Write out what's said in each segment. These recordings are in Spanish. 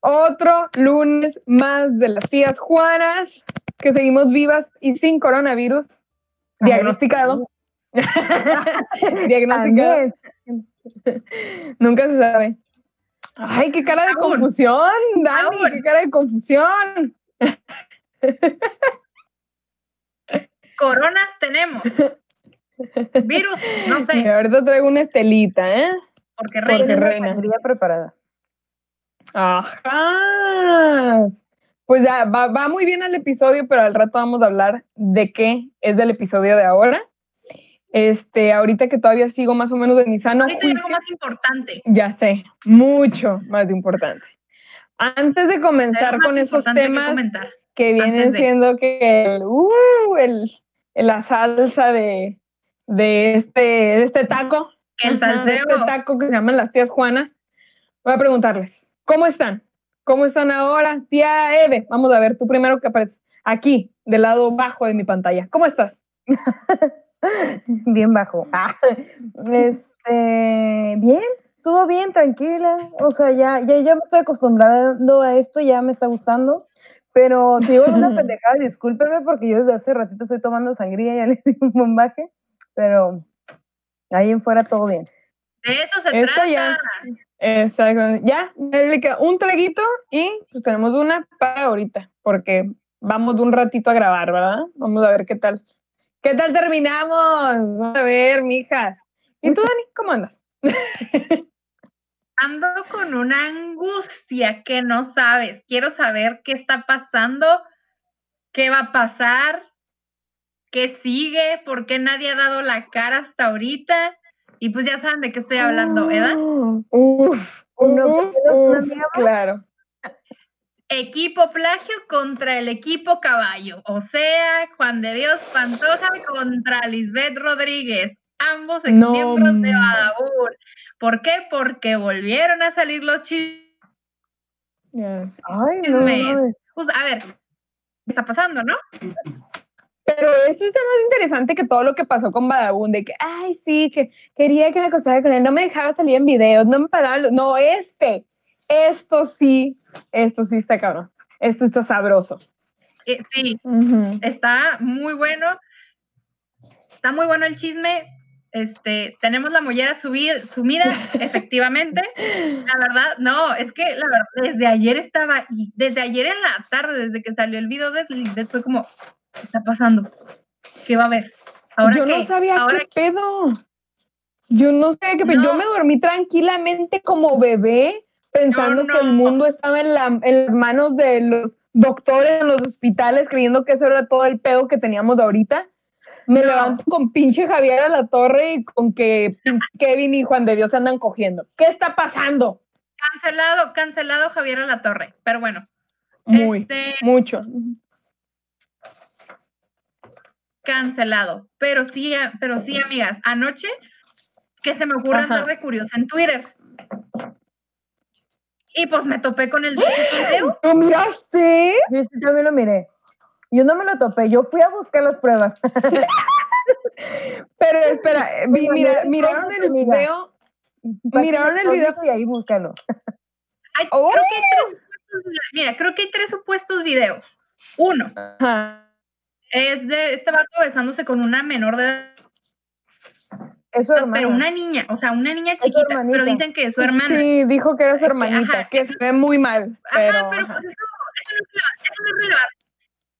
Otro lunes más de las tías Juanas, que seguimos vivas y sin coronavirus. Diagnosticado. Diagnosticado. Nunca se sabe. Ay, qué cara de confusión, Dani, qué cara de confusión. Coronas tenemos. Virus, no sé. ahorita traigo una estelita, ¿eh? Porque reina. Porque reina. preparada. Ajá. Pues ya, va, va, muy bien el episodio, pero al rato vamos a hablar de qué es del episodio de ahora. Este, ahorita que todavía sigo más o menos de mi sano ahorita hay algo más importante. Ya sé, mucho más importante. Antes de comenzar con esos temas que, vienen siendo que uh, el, la salsa de, de este, este taco, el este taco que se llaman las tías Juanas, voy a preguntarles, ¿cómo están? ¿Cómo están ahora? Tía Eve, vamos a ver, tú primero que apareces aquí, del lado bajo de mi pantalla. ¿Cómo estás? bien bajo. Ah, este, bien, todo bien, tranquila. O sea, ya, ya, ya me estoy acostumbrando a esto, ya me está gustando. Pero si digo una pendejada, discúlpeme porque yo desde hace ratito estoy tomando sangría, ya le di un bombaje, pero ahí en fuera todo bien. De eso se trata. Ya, exacto. Ya, un traguito y pues tenemos una para ahorita, porque vamos de un ratito a grabar, ¿verdad? Vamos a ver qué tal ¿Qué tal terminamos? Vamos a ver, mijas. ¿Y tú, Dani, cómo andas? Ando con una angustia que no sabes. Quiero saber qué está pasando, qué va a pasar, qué sigue, por qué nadie ha dado la cara hasta ahorita. Y pues ya saben de qué estoy hablando, ¿verdad? Uf, claro equipo plagio contra el equipo caballo, o sea, Juan de Dios Pantoja contra Lisbeth Rodríguez, ambos ex miembros de Badabun. ¿Por qué? Porque volvieron a salir los chismes. Ay, no, pues, a ver, ¿qué está pasando, no? Pero eso está más interesante que todo lo que pasó con Badabun, de que, ay, sí, que quería que me acostara con él, no me dejaba salir en videos, no me pagaba, no, este, esto sí, esto sí está cabrón, esto está sabroso. Eh, sí, está muy bueno, está muy bueno el chisme, este, tenemos la mollera sumida, efectivamente. La verdad, no, es que la verdad, desde ayer estaba, y desde ayer en la tarde, desde que salió el video de Lisbeth, fue como, ¿qué está pasando? ¿Qué va a haber? ¿Ahora Yo no sabía qué pedo. Yo no sé qué pedo. Yo me dormí tranquilamente como bebé pensando que el mundo estaba en, las manos de los doctores en los hospitales, creyendo que eso era todo el pedo que teníamos ahorita. Me levanto con pinche Javier a la torre y con que Kevin y Juan de Dios se andan cogiendo. ¿Qué está pasando? Cancelado, cancelado Javier a la torre. Pero bueno. Muy, este, mucho. Cancelado. Pero sí, pero sí, amigas. Anoche que se me ocurre hacer de curiosa en Twitter. Y pues me topé con el video. ¿Lo miraste? Yo sí también lo miré. Yo no me lo topé, yo fui a buscar las pruebas. Pero espera, mira, miraron el video. Miraron el video. Y ahí búscalo. creo que hay tres mira, creo que hay tres supuestos videos. Uno es de este vato besándose con una menor de es su hermana. Pero una niña, o sea, una niña chiquita, pero dicen que es su hermana. Sí, dijo que era su hermanita, que se ve muy mal. Pero, ajá, pero pues eso, eso, no es, eso no es relevante.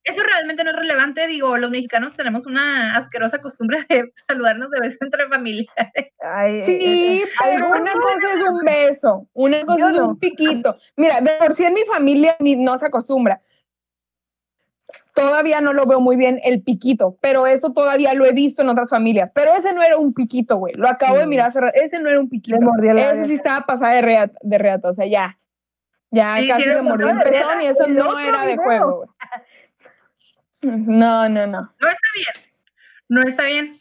Eso realmente no es relevante, digo, los mexicanos tenemos una asquerosa costumbre de saludarnos de beso entre familiares. Ay, sí, pero una cosa es un beso, una cosa es un piquito. Mira, de por sí en mi familia no se acostumbra, todavía no lo veo muy bien el piquito, pero eso todavía lo he visto en otras familias. Pero ese no era un piquito, güey. Lo acabo de mirar hace Ese no era un piquito. Ese sí estaba pasada de reata, de reata, o sea, ya. Ya casi le mordió el pezón y eso no era de juego, güey. No, no, no. No está bien. No está bien.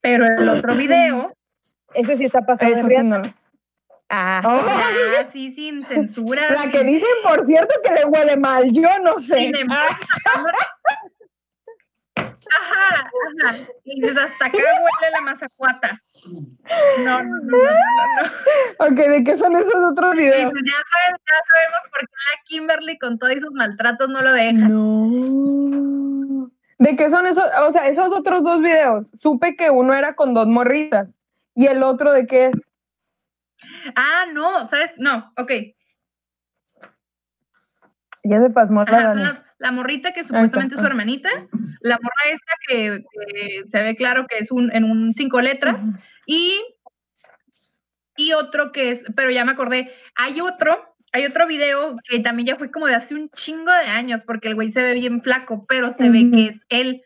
Pero el otro video. Ese sí está pasado de reata. Ah, ah, sí, sin censura. La que dicen, por cierto, que le huele mal, yo no sé. Ajá, ajá. Y dices, hasta acá huele la mazacuata. No, no, no, no, no, Ok, ¿de qué son esos otros videos? ya, sabes, ya sabemos por qué la Kimberly con todos sus maltratos no lo deja. No. ¿De qué son esos? O sea, esos otros dos videos. Supe que uno era con dos morritas. ¿Y el otro de qué es? Ah, no, ¿sabes? No, ok. Ya se pasmó la la morrita que supuestamente es su hermanita, la morra esta que, se ve claro que es un, en un cinco letras, y, y otro que es, pero ya me acordé, hay otro, hay otro video que también ya fue como de hace un chingo de años, porque el güey se ve bien flaco, pero se ve que es él,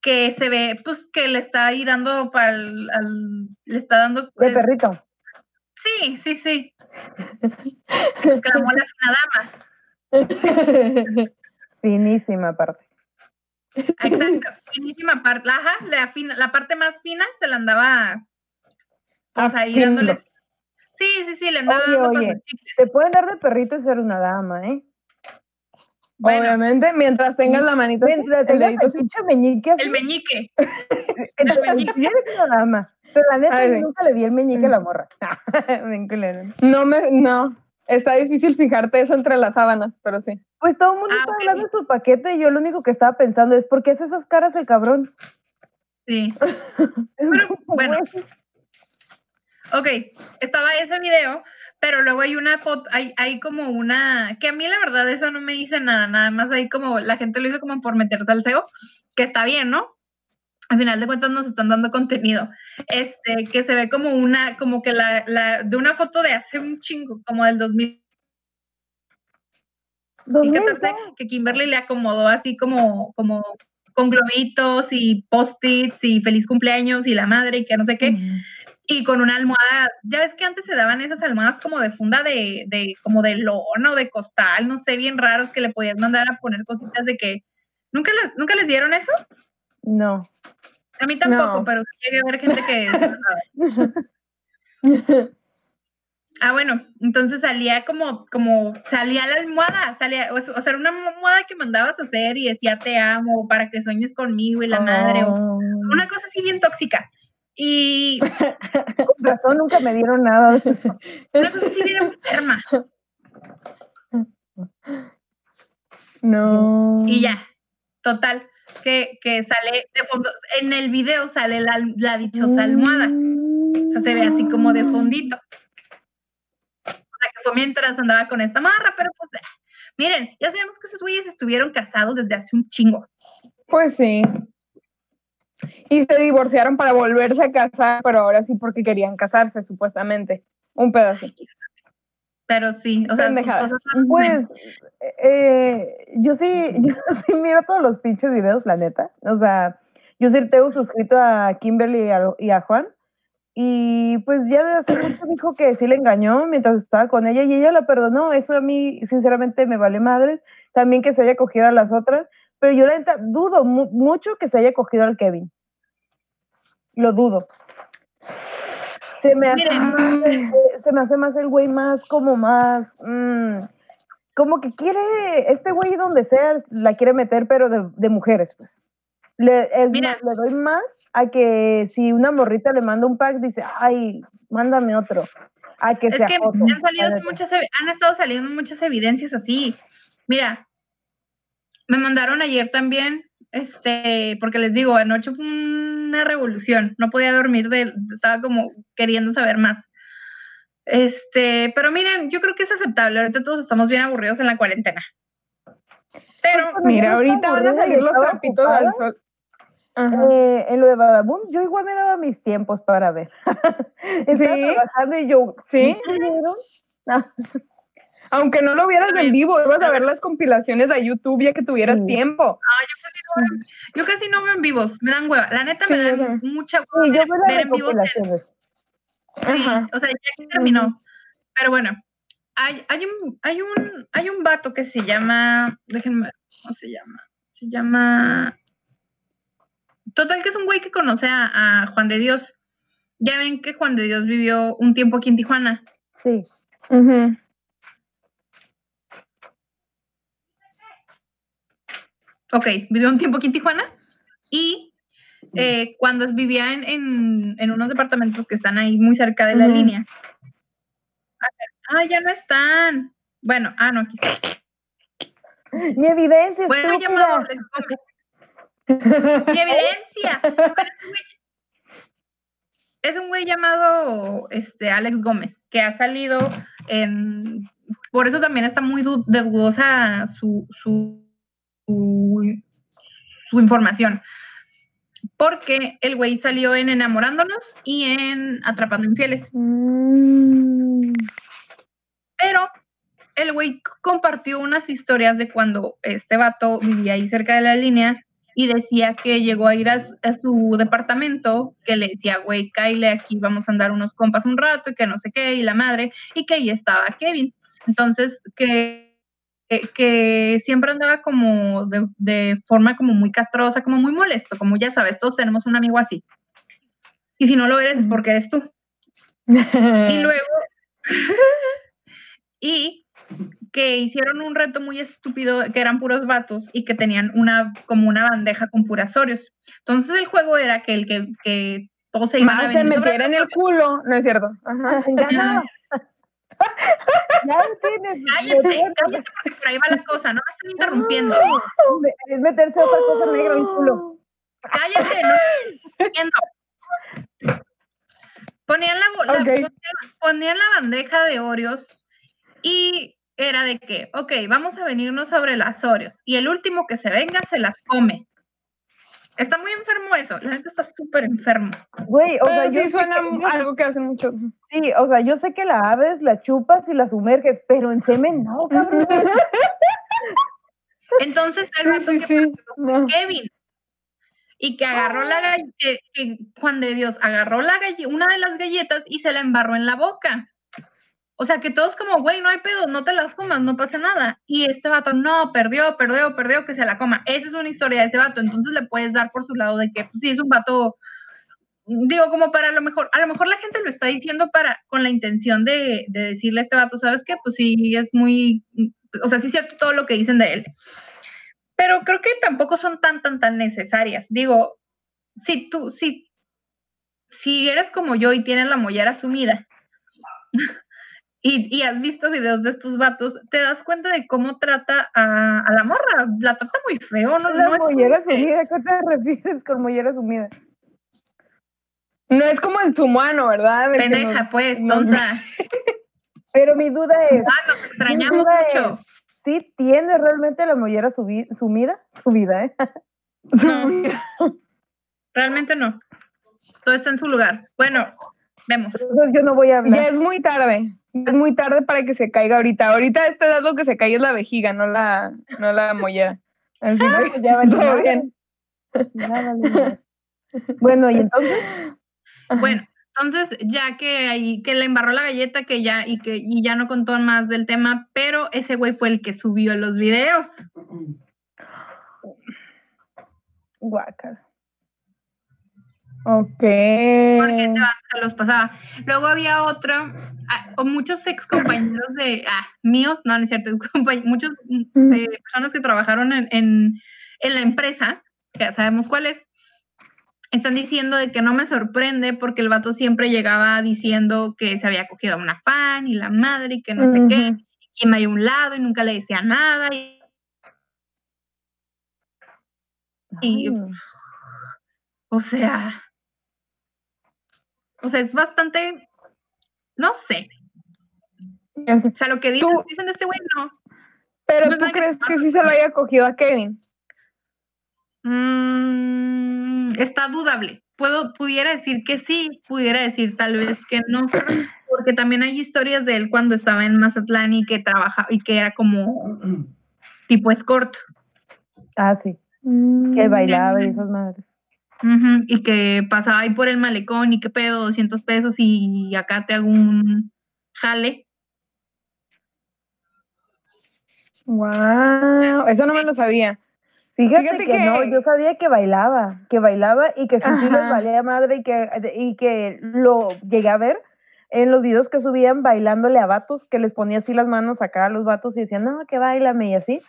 que se ve, pues, que le está ahí dando para le está dando... De pues, perrito. Sí, sí, sí. Exclamó la fina dama. Finísima parte. Exacto, finísima parte. La, la, parte más fina se la andaba pues ahí dándoles. Sí, sí, sí, le andaba dando oye, Se pueden dar de perrito y ser una dama, ¿eh? Obviamente, mientras tengas la manita. Mientras tengas el, meñique El meñique. el meñique. eres una dama. Pero la neta, yo nunca le di el meñique a la morra. no me, no. Está difícil fijarte eso entre las sábanas, pero sí. Pues todo el mundo ah, está hablando de su paquete y yo lo único que estaba pensando es, ¿por qué hace esas caras el cabrón? Sí. bueno. Ok, estaba ese video, pero luego hay una foto, hay, hay como una, que a mí la verdad eso no me dice nada, nada más ahí como la gente lo hizo como por meterse al SEO, que está bien, ¿no? Al final de cuentas nos están dando contenido, este, que se ve como una, como que la, la de una foto de hace un chingo, como del 2000. 2014, que Kimberly le acomodó así como, como con globitos y post-its y feliz cumpleaños y la madre y que no sé qué. Y con una almohada, ya ves que antes se daban esas almohadas como de funda de, de como de lona o de costal, no sé, bien raros que le podían mandar a poner cositas de que, ¿nunca les, ¿nunca les dieron eso? No. A mí tampoco, pero sí llegué a ver gente que... ah, bueno, entonces salía como, como, salía la almohada, salía, o sea, era una almohada que mandabas a hacer y decía te amo, para que sueñes conmigo y la madre, o oh. una cosa así bien tóxica. Y... Con razón nunca me dieron nada de eso. Una cosa así bien enferma. No. Y ya, total que, sale de fondo, en el video sale la, dichosa almohada. O sea, se ve así como de fondito. O sea, que fue mientras andaba con esta marra, pero pues, miren, ya sabemos que esos güeyes estuvieron casados desde hace un chingo. Pues sí. Y se divorciaron para volverse a casar, pero ahora sí porque querían casarse, supuestamente. Un pedazo pero sí, o sea, pues eh, yo sí, yo sí miro todos los pinches videos, la neta. O sea, yo sí tengo suscrito a Kimberly y a, Juan. Y pues ya de hace mucho dijo que sí le engañó mientras estaba con ella y ella la perdonó. Eso a mí, sinceramente, me vale madres. También que se haya cogido a las otras. Pero yo la neta dudo mucho que se haya cogido al Kevin. Lo dudo. Se me, hace más, se me hace más el güey más como más... Mm, como que quiere, este güey donde sea, la quiere meter, pero de, mujeres, pues. Le, es le doy más a que si una morrita le manda un pack, dice, ay, mándame otro. A que es que han, salido muchas, han estado saliendo muchas evidencias así. Mira, me mandaron ayer también este, porque les digo, anoche fue una revolución, no podía dormir, de, estaba como queriendo saber más. Este, pero miren, yo creo que es aceptable, ahorita todos estamos bien aburridos en la cuarentena. Pero, pues, mira, ahorita van a salir los trapitos al sol. Eh, en lo de Badabun, yo igual me daba mis tiempos para ver. Estaba trabajando y yo, ¿sí? Aunque no lo vieras en vivo, ibas a ver las compilaciones de YouTube ya que tuvieras tiempo. Ah, yo casi, no veo, yo casi no veo en vivos, me dan hueva. La neta me dan mucha hueva ver, ver en vivos. Sí, o sea, ya terminó. Pero bueno, hay, hay, un, hay, un, hay un vato que se llama, déjenme ver, ¿cómo se llama? Se llama... Total, que es un güey que conoce a, Juan de Dios. Ya ven que Juan de Dios vivió un tiempo aquí en Tijuana. Sí. Ok, ¿vivió un tiempo aquí en Tijuana? Y eh, cuando vivía en, unos departamentos que están ahí muy cerca de la línea. Ah, ya no están. Bueno, ah, no, aquí Mi evidencia. Bueno, llamado Mi evidencia. es un güey llamado este, Alex Gómez, que ha salido en... Por eso también está muy de dudosa su, su, su, información. Porque el güey salió en Enamorándonos y en Atrapando Infieles. Pero el güey compartió unas historias de cuando este vato vivía ahí cerca de la línea y decía que llegó a ir a, su departamento, que le decía, güey, Kyle, aquí vamos a andar unos compas un rato y que no sé qué, y la madre, y que ahí estaba Kevin. Entonces, que, que, siempre andaba como de, forma como muy castrosa, como muy molesto, como ya sabes, todos tenemos un amigo así. Y si no lo eres es porque eres tú. y luego, y que hicieron un reto muy estúpido, que eran puros vatos y que tenían una, como una bandeja con puras Oreos. Entonces el juego era que el que, que todos se iban a se metiera en el culo, no es cierto. Ajá. ya tienes. Cállate, cállate, porque por ahí va la cosa, no me están interrumpiendo. Es meterse otra cosa negra en el culo. Cállate, no estoy Ponían la, la, ponían la bandeja de Oreos y era de que, ok, vamos a venirnos sobre las Oreos y el último que se venga se las come. Está muy enfermo eso, la gente está súper enfermo. Güey, o sea, sí suena algo que hacen muchos. Sí, o sea, yo sé que la aves, la chupas y la sumerges, pero en semen no, cabrón. Entonces, el rato que Kevin y que agarró la galleta, que Juan de Dios agarró la una de las galletas y se la embarró en la boca. O sea, que todos como, güey, no hay pedo, no te las comas, no pasa nada. Y este vato, no, perdió, perdió, perdió, que se la coma. Esa es una historia de ese vato. Entonces le puedes dar por su lado de que, pues sí, es un vato, digo, como para lo mejor, a lo mejor la gente lo está diciendo para, con la intención de, de decirle a este vato, ¿sabes qué? Pues sí, es muy, o sea, sí es cierto todo lo que dicen de él. Pero creo que tampoco son tan, tan, tan necesarias. Digo, si tú, si, si eres como yo y tienes la mollera sumida, y, has visto videos de estos vatos, te das cuenta de cómo trata a, la morra. La trata muy feo, ¿no? La mollera sumida, ¿qué te refieres con mollera sumida? No es como el humano, ¿verdad? Pendeja, pues, tonta. Pero mi duda es. Ah, nos extrañamos mucho. ¿Sí tiene realmente la mollera sumida? Subida, ¿eh? No. Realmente no. Todo está en su lugar. Bueno, vemos. Entonces yo no voy a hablar. Ya es muy tarde es muy tarde para que se caiga ahorita. Ahorita este edad lo que se cae es la vejiga, no la, no la mollera. Así que ya todo bien. bueno, ¿y entonces? Bueno, entonces ya que ahí que le embarró la galleta que ya y que y ya no contó más del tema, pero ese güey fue el que subió los videos. Guácala. Ok. Porque se los pasaba. Luego había otro, ah, o muchos ex compañeros de, ah, míos, no, no es cierto, muchos eh, personas que trabajaron en, en, la empresa, ya sabemos cuál es, están diciendo de que no me sorprende porque el vato siempre llegaba diciendo que se había cogido a una fan y la madre y que no sé qué, y me a un lado y nunca le decía nada. y o sea, o sea, es bastante, no sé. O sea, lo que dicen, dicen de este güey, no. Pero tú crees que, sí se lo haya cogido a Kevin. Mm, está dudable. Puedo, pudiera decir que sí, pudiera decir tal vez que no, porque también hay historias de él cuando estaba en Mazatlán y que trabajaba y que era como tipo escort. Ah, sí. Que bailaba y esas madres y que pasaba ahí por el malecón y qué pedo, 200 pesos y acá te hago un jale. Wow, eso no me lo sabía. Fíjate, que, no, yo sabía que bailaba, que bailaba y que sí, sí les valía madre y que, y que lo llegué a ver en los videos que subían bailándole a vatos, que les ponía así las manos acá a los vatos y decían, no, que bailame y así.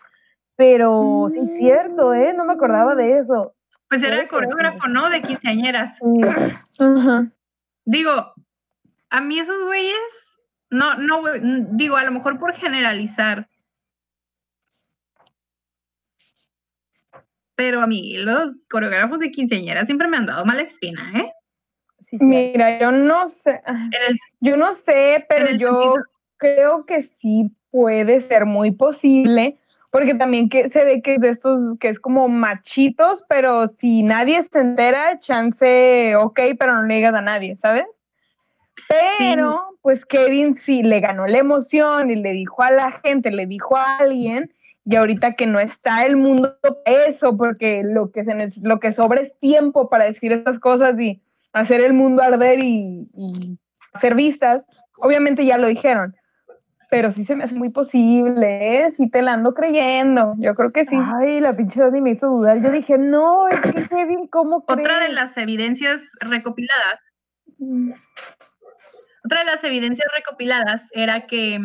Pero sí, cierto, ¿eh? No me acordaba de eso. Pues era coreógrafo, ¿no? De quinceañeras. Digo, a mí esos güeyes, no, no, digo, a lo mejor por generalizar. Pero a mí los coreógrafos de quinceañeras siempre me han dado mala espina, ¿eh? Mira, yo no sé, yo no sé, pero yo creo que sí puede ser muy posible, porque también que se ve que es de estos, que es como machitos, pero si nadie se entera, chance, ok, pero no le digas a nadie, ¿sabes? Pero, pues Kevin sí le ganó la emoción y le dijo a la gente, le dijo a alguien, y ahorita que no está el mundo eso, porque lo que, se, lo que sobra es tiempo para decir estas cosas y hacer el mundo arder y, y hacer vistas, obviamente ya lo dijeron, pero sí se me hace muy posible, ¿eh? Sí te la ando creyendo, yo creo que sí. Ay, la pinche Dani me hizo dudar. Yo dije, no, es que Kevin, ¿cómo crees? Otra de las evidencias recopiladas. Mm. Otra de las evidencias recopiladas era que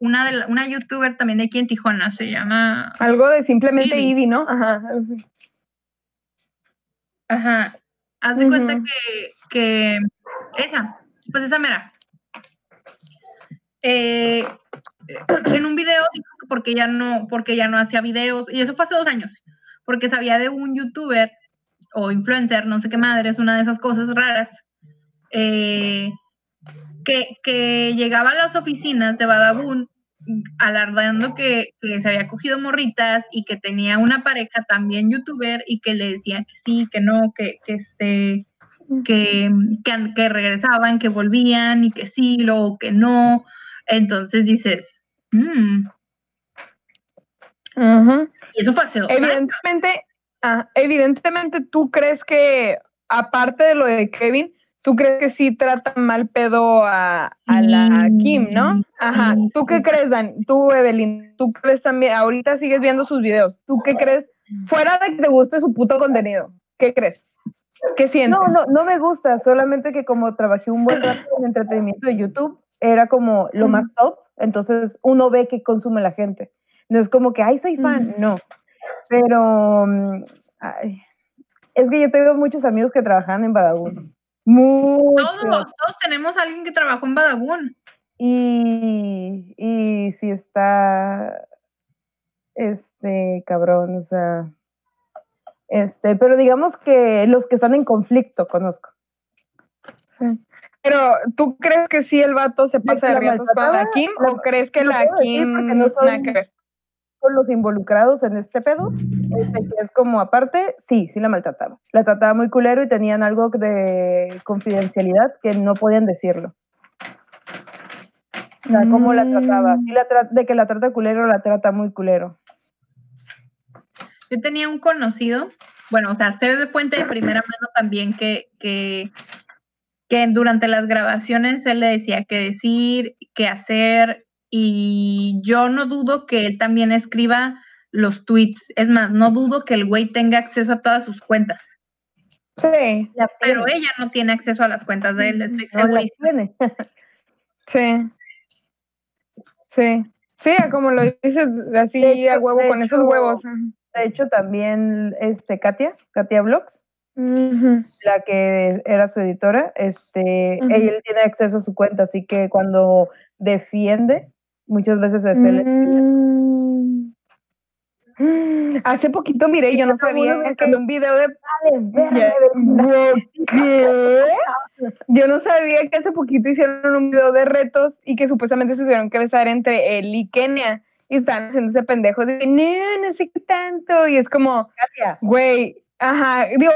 una de una youtuber también de aquí en Tijuana se llama algo de simplemente Ivy, ¿no? Ajá. Ajá. Haz de cuenta que, que esa, pues esa mera. Eh, en un video porque ya no, porque ya no hacía videos, y eso fue hace dos años, porque sabía de un youtuber o influencer, no sé qué madre, es una de esas cosas raras, eh, que, que, llegaba a las oficinas de Badabun alardeando que, que, se había cogido morritas y que tenía una pareja también youtuber y que le decía que sí, que no, que, que este, que, que, regresaban, que volvían y que sí, luego que no. Entonces dices, mmm. Y eso fue hace dos evidentemente, ah, evidentemente, tú crees que, aparte de lo de Kevin, tú crees que sí tratan mal pedo a, a la Kim, ¿no? Ajá. ¿Tú qué crees, Dan? Tú, Evelyn, ¿tú crees también? Ahorita sigues viendo sus videos. ¿Tú qué crees? Fuera de que te guste su puto contenido, ¿qué crees? ¿Qué sientes? No, no, no me gusta, solamente que como trabajé un buen rato en entretenimiento de YouTube, era como lo más top, entonces uno ve que consume la gente. No es como que, ay, soy fan, no. Pero mm, es que yo tengo muchos amigos que trabajan en Badabun. Muchos. Todos, todos tenemos a alguien que trabajó en Badabun. Y, y si está, este, cabrón, o sea, este, pero digamos que los que están en conflicto conozco. Sí. Pero, ¿tú crees que sí el vato se pasa de, riesgos con la Kim o crees que la Kim no son con los involucrados en este pedo? Este que es como aparte, sí, sí la maltrataba. La trataba muy culero y tenían algo de confidencialidad que no podían decirlo. O sea, ¿cómo la trataba? Mm. la de que la trata culero, la trata muy culero. Yo tenía un conocido, bueno, o sea, sé de fuente de primera mano también que, que que durante las grabaciones él le decía qué decir, qué hacer, y yo no dudo que él también escriba los tweets. Es más, no dudo que el güey tenga acceso a todas sus cuentas. Sí. Pero ella no tiene acceso a las cuentas de él, estoy segura. sí. Sí. Sí, como lo dices, así a huevo, con esos huevos. De hecho, también este Katia, Katia La que era su editora, este, ella tiene acceso a su cuenta, así que cuando defiende, muchas veces es él. Mm. Hace poquito miré, yo no sabía que un video de... Yo no sabía que hace poquito hicieron un video de retos y que supuestamente se tuvieron que besar entre él y Kenia y estaban haciendo ese pendejo de no, no sé qué tanto y es como, güey, Ajá, digo,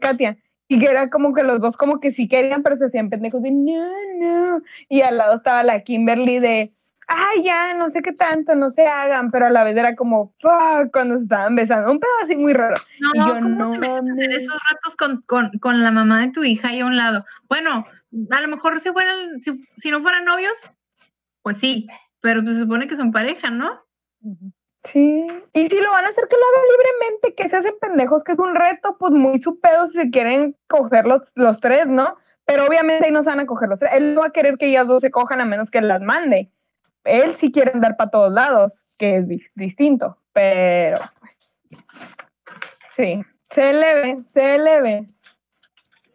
Katia. Y que era como que los dos como que sí querían, pero se hacían pendejos de no, no. Y al lado estaba la Kimberly de, ay, ya, no sé qué tanto, no se hagan, pero a la vez era como, fuck, cuando se estaban besando. Un pedo así muy raro. No, y yo, ¿cómo no, te metes a hacer esos ratos con, con, con, la mamá de tu hija ahí a un lado? Bueno, a lo mejor si fueran, si, si no fueran novios, pues sí, pero pues se supone que son pareja, ¿no? Sí, y si lo van a hacer, que lo hagan libremente, que se hacen pendejos, que es un reto, pues muy su pedo si se quieren coger los, los tres, ¿no? Pero obviamente ahí no se van a coger los tres. Él no va a querer que ellas dos se cojan a menos que las mande. Él sí quiere andar para todos lados, que es distinto, pero pues. Sí. Se le ve, se le ve.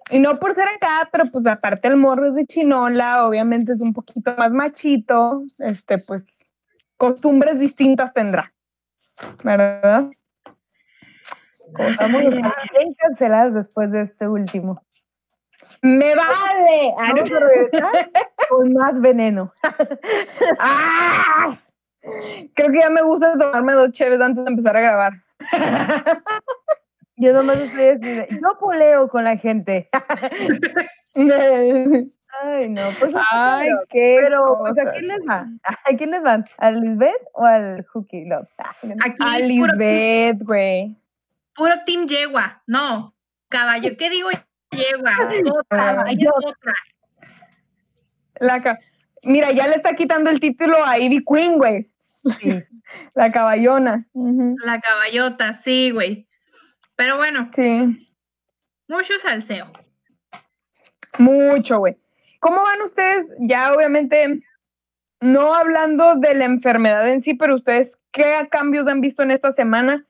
Y no por ser acá, pero pues aparte el morro es de chinola, obviamente es un poquito más machito, este, pues costumbres distintas tendrá, ¿verdad? Estamos bien canceladas después de este último. ¡Me vale! Vamos a regresar con más veneno. ¡Ah! Creo que ya me gusta tomarme dos cheves antes de empezar a grabar. Yo nomás estoy diciendo, yo poleo con la gente. Ay, no, pues. Ay, qué. Pero, pues, ¿a quién les va? ¿A quién les van? ¿A Lisbeth o al Hookie Love? a Lisbeth, güey. Puro Team Yegua. No, caballo. ¿Qué digo Yegua? Otra, ella es otra. La Mira, ya le está quitando el título a Ivy Queen, güey. La caballona. La caballota, sí, güey. Pero bueno. Sí. Mucho salseo. Mucho, güey. ¿Cómo van ustedes? Ya obviamente, no hablando de la enfermedad en sí, pero ustedes, ¿qué cambios han visto en esta semana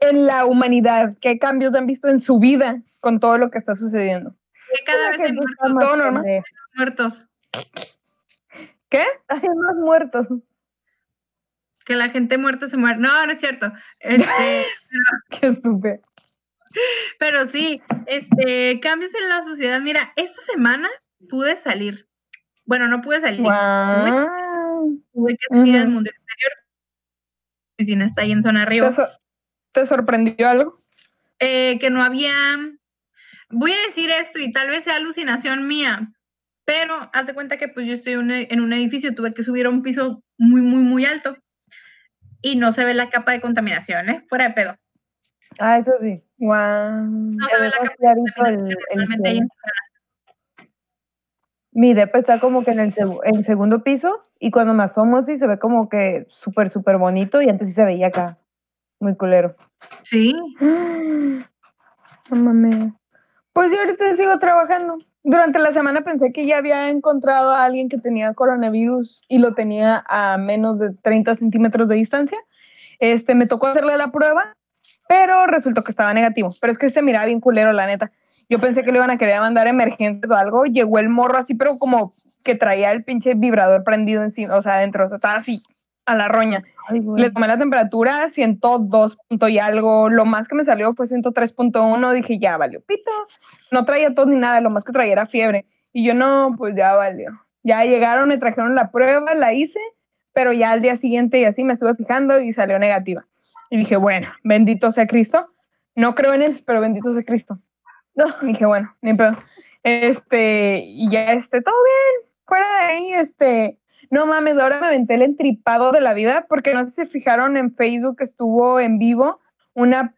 en la humanidad? ¿Qué cambios han visto en su vida con todo lo que está sucediendo? Que cada vez hay muertos. Todo normal. Muertos. ¿Qué? Hay más muertos. Que la gente muerta se muere. No, no es cierto. Este, Qué estúpido. Pero sí, este, cambios en la sociedad. Mira, esta semana pude salir. Bueno, no pude salir. Tuve, que salir al mundo exterior. La oficina está ahí en zona arriba. ¿Te, sorprendió algo? Eh, que no había. Voy a decir esto y tal vez sea alucinación mía, pero haz de cuenta que pues yo estoy en un edificio, tuve que subir a un piso muy, muy, muy alto y no se ve la capa de contaminación, ¿eh? Fuera de pedo. Ah, eso sí. Wow. No se ve la capa de contaminación. Mi depa está como que en el, segundo piso y cuando me asomo así se ve como que súper, súper bonito y antes sí se veía acá. Muy culero. Sí. No mames. Pues yo ahorita sigo trabajando. Durante la semana pensé que ya había encontrado a alguien que tenía coronavirus y lo tenía a menos de 30 centímetros de distancia. Este, me tocó hacerle la prueba, pero resultó que estaba negativo. Pero es que se miraba bien culero, la neta. Yo pensé que le iban a querer mandar emergencia o algo. Llegó el morro así, pero como que traía el pinche vibrador prendido encima, o sea, adentro. O sea, estaba así, a la roña. Le tomé la temperatura, 102 punto y algo. Lo más que me salió fue 103.1. Dije, ya valió pito. No traía tos ni nada, lo más que traía era fiebre. Y yo, no, pues ya valió. Ya llegaron, me trajeron la prueba, la hice, pero ya al día siguiente y así me estuve fijando y salió negativa. Y dije, bueno, bendito sea Cristo. No creo en él, pero bendito sea Cristo. No. dije, bueno, ni pedo. Este, y ya, este, todo bien. Fuera de ahí, este, no mames, ahora me aventé el entripado de la vida porque no sé si se fijaron en Facebook, estuvo en vivo una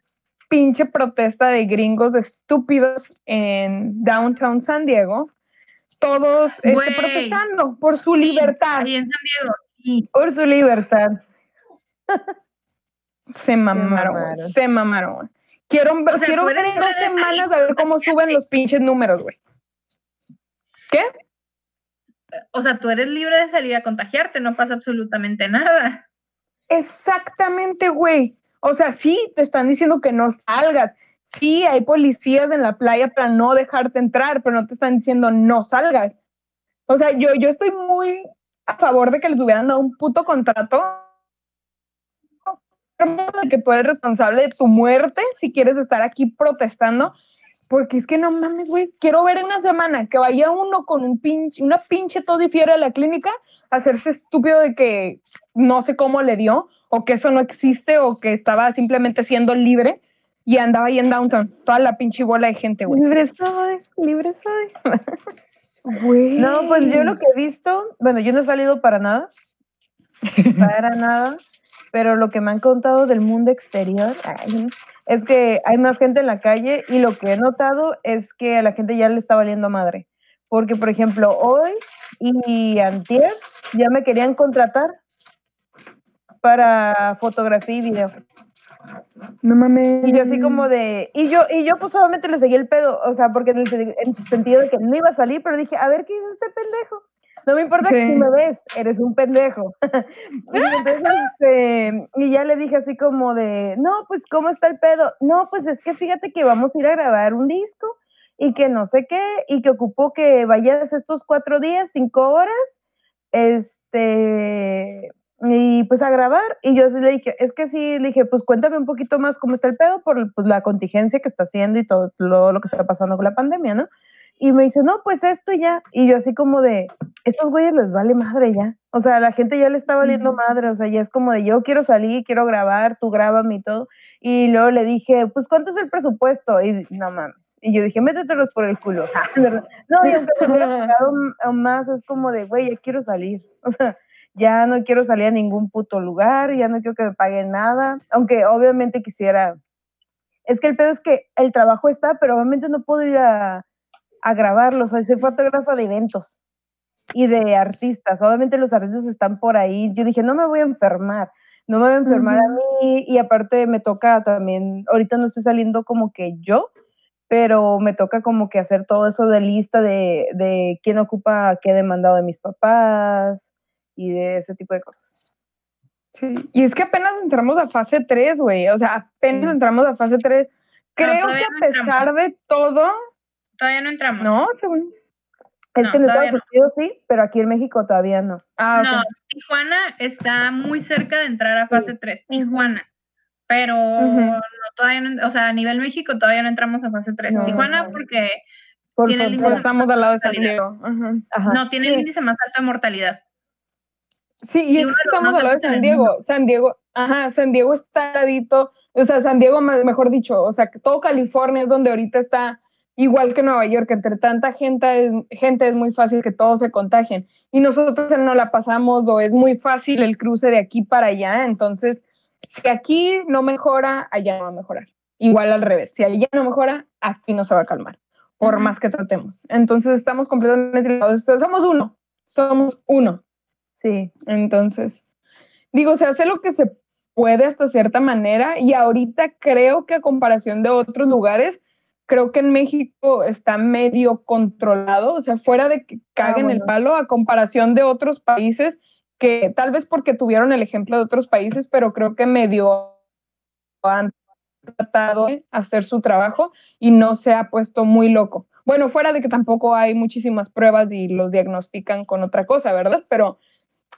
pinche protesta de gringos estúpidos en downtown San Diego, todos este, protestando por su libertad. Ahí en San Diego, sí. Por su libertad. Se mamaron, se mamaron. Quiero, quiero ver dos semanas a ver cómo suben los pinches números, güey. ¿Qué? o sea, tú eres libre de salir a contagiarte, no pasa absolutamente nada. Exactamente, güey. O sea, sí, te están diciendo que no salgas. Sí, hay policías en la playa para no dejarte entrar, pero no te están diciendo no salgas. O sea, yo, yo estoy muy a favor de que les hubieran dado un puto contrato de que tú eres responsable de tu muerte si quieres estar aquí protestando porque es que no mames, güey. Quiero ver en una semana que vaya uno con un pinche, una pinche todifiera a la clínica, hacerse estúpido de que no sé cómo le dio, o que eso no existe, o que estaba simplemente siendo libre y andaba ahí en downtown. Toda la pinche bola de gente, güey. Libre soy, libre soy. Güey. No, pues yo lo que he visto, bueno, yo no he salido para nada. Para nada pero lo que me han contado del mundo exterior es que hay más gente en la calle y lo que he notado es que a la gente ya le está valiendo madre. Porque, por ejemplo, hoy y antier ya me querían contratar para fotografía y video. No mames. Y yo así como de, y yo, y yo pues solamente le seguí el pedo, o sea, porque en el, en el, sentido de que no iba a salir, pero dije, a ver qué hizo este pendejo. No me importa que si me ves, eres un pendejo. y, entonces, este, y ya le dije así como de, no, pues, ¿cómo está el pedo? No, pues es que fíjate que vamos a ir a grabar un disco y que no sé qué, y que ocupó que vayas estos cuatro días, cinco horas, este, y pues a grabar. Y yo le dije, es que sí, le dije, pues cuéntame un poquito más cómo está el pedo por pues, la contingencia que está haciendo y todo lo, lo, que está pasando con la pandemia, ¿no? Y me dice, no, pues esto ya. Y yo así como de, estos güeyes les vale madre ya. O sea, la gente ya le está valiendo madre. O sea, ya es como de, yo quiero salir, quiero grabar, tú grábame y todo. Y luego le dije, pues, ¿cuánto es el presupuesto? Y no mames. Y yo dije, métetelos por el culo. no, y aunque me hubiera pagado más, es como de, güey, ya quiero salir. O sea, ya no quiero salir a ningún puto lugar, ya no quiero que me paguen nada, aunque obviamente quisiera. Es que el pedo es que el trabajo está, pero obviamente no puedo ir a, a grabarlo, o sea, soy fotógrafa de eventos y de artistas, obviamente los artistas están por ahí, yo dije, no me voy a enfermar, no me voy a enfermar a mí y aparte me toca también, ahorita no estoy saliendo como que yo, pero me toca como que hacer todo eso de lista de, de quién ocupa qué demandado de mis papás, y de ese tipo de cosas. Sí, y es que apenas entramos a fase 3, güey, o sea, apenas entramos a fase 3. Creo que a pesar de todo... Todavía no entramos. No, según... Es que en Estados Unidos sí, pero aquí en México todavía no. Ah, no, Tijuana está muy cerca de entrar a fase 3, Tijuana. Pero no, todavía no, o sea, a nivel México todavía no entramos a fase 3. Tijuana porque Por tiene el estamos al lado de San Diego. No, tiene el índice más alto de mortalidad. Sí, y, es que estamos hablando de San Diego. San Diego, ajá, San Diego está o sea, San Diego, mejor dicho, o sea, que todo California es donde ahorita está igual que Nueva York, entre tanta gente es, gente es muy fácil que todos se contagien. Y nosotros no la pasamos o es muy fácil el cruce de aquí para allá. Entonces, si aquí no mejora, allá no va a mejorar. Igual al revés, si allá no mejora, aquí no se va a calmar, por más que tratemos. Entonces, estamos completamente... Somos uno, somos uno. Sí. Entonces, digo, se hace lo que se puede hasta cierta manera y ahorita creo que a comparación de otros lugares, creo que en México está medio controlado, o sea, fuera de que ah, caguen el palo a comparación de otros países que tal vez porque tuvieron el ejemplo de otros países, pero creo que medio han tratado de hacer su trabajo y no se ha puesto muy loco. Bueno, fuera de que tampoco hay muchísimas pruebas y los diagnostican con otra cosa, ¿verdad? Pero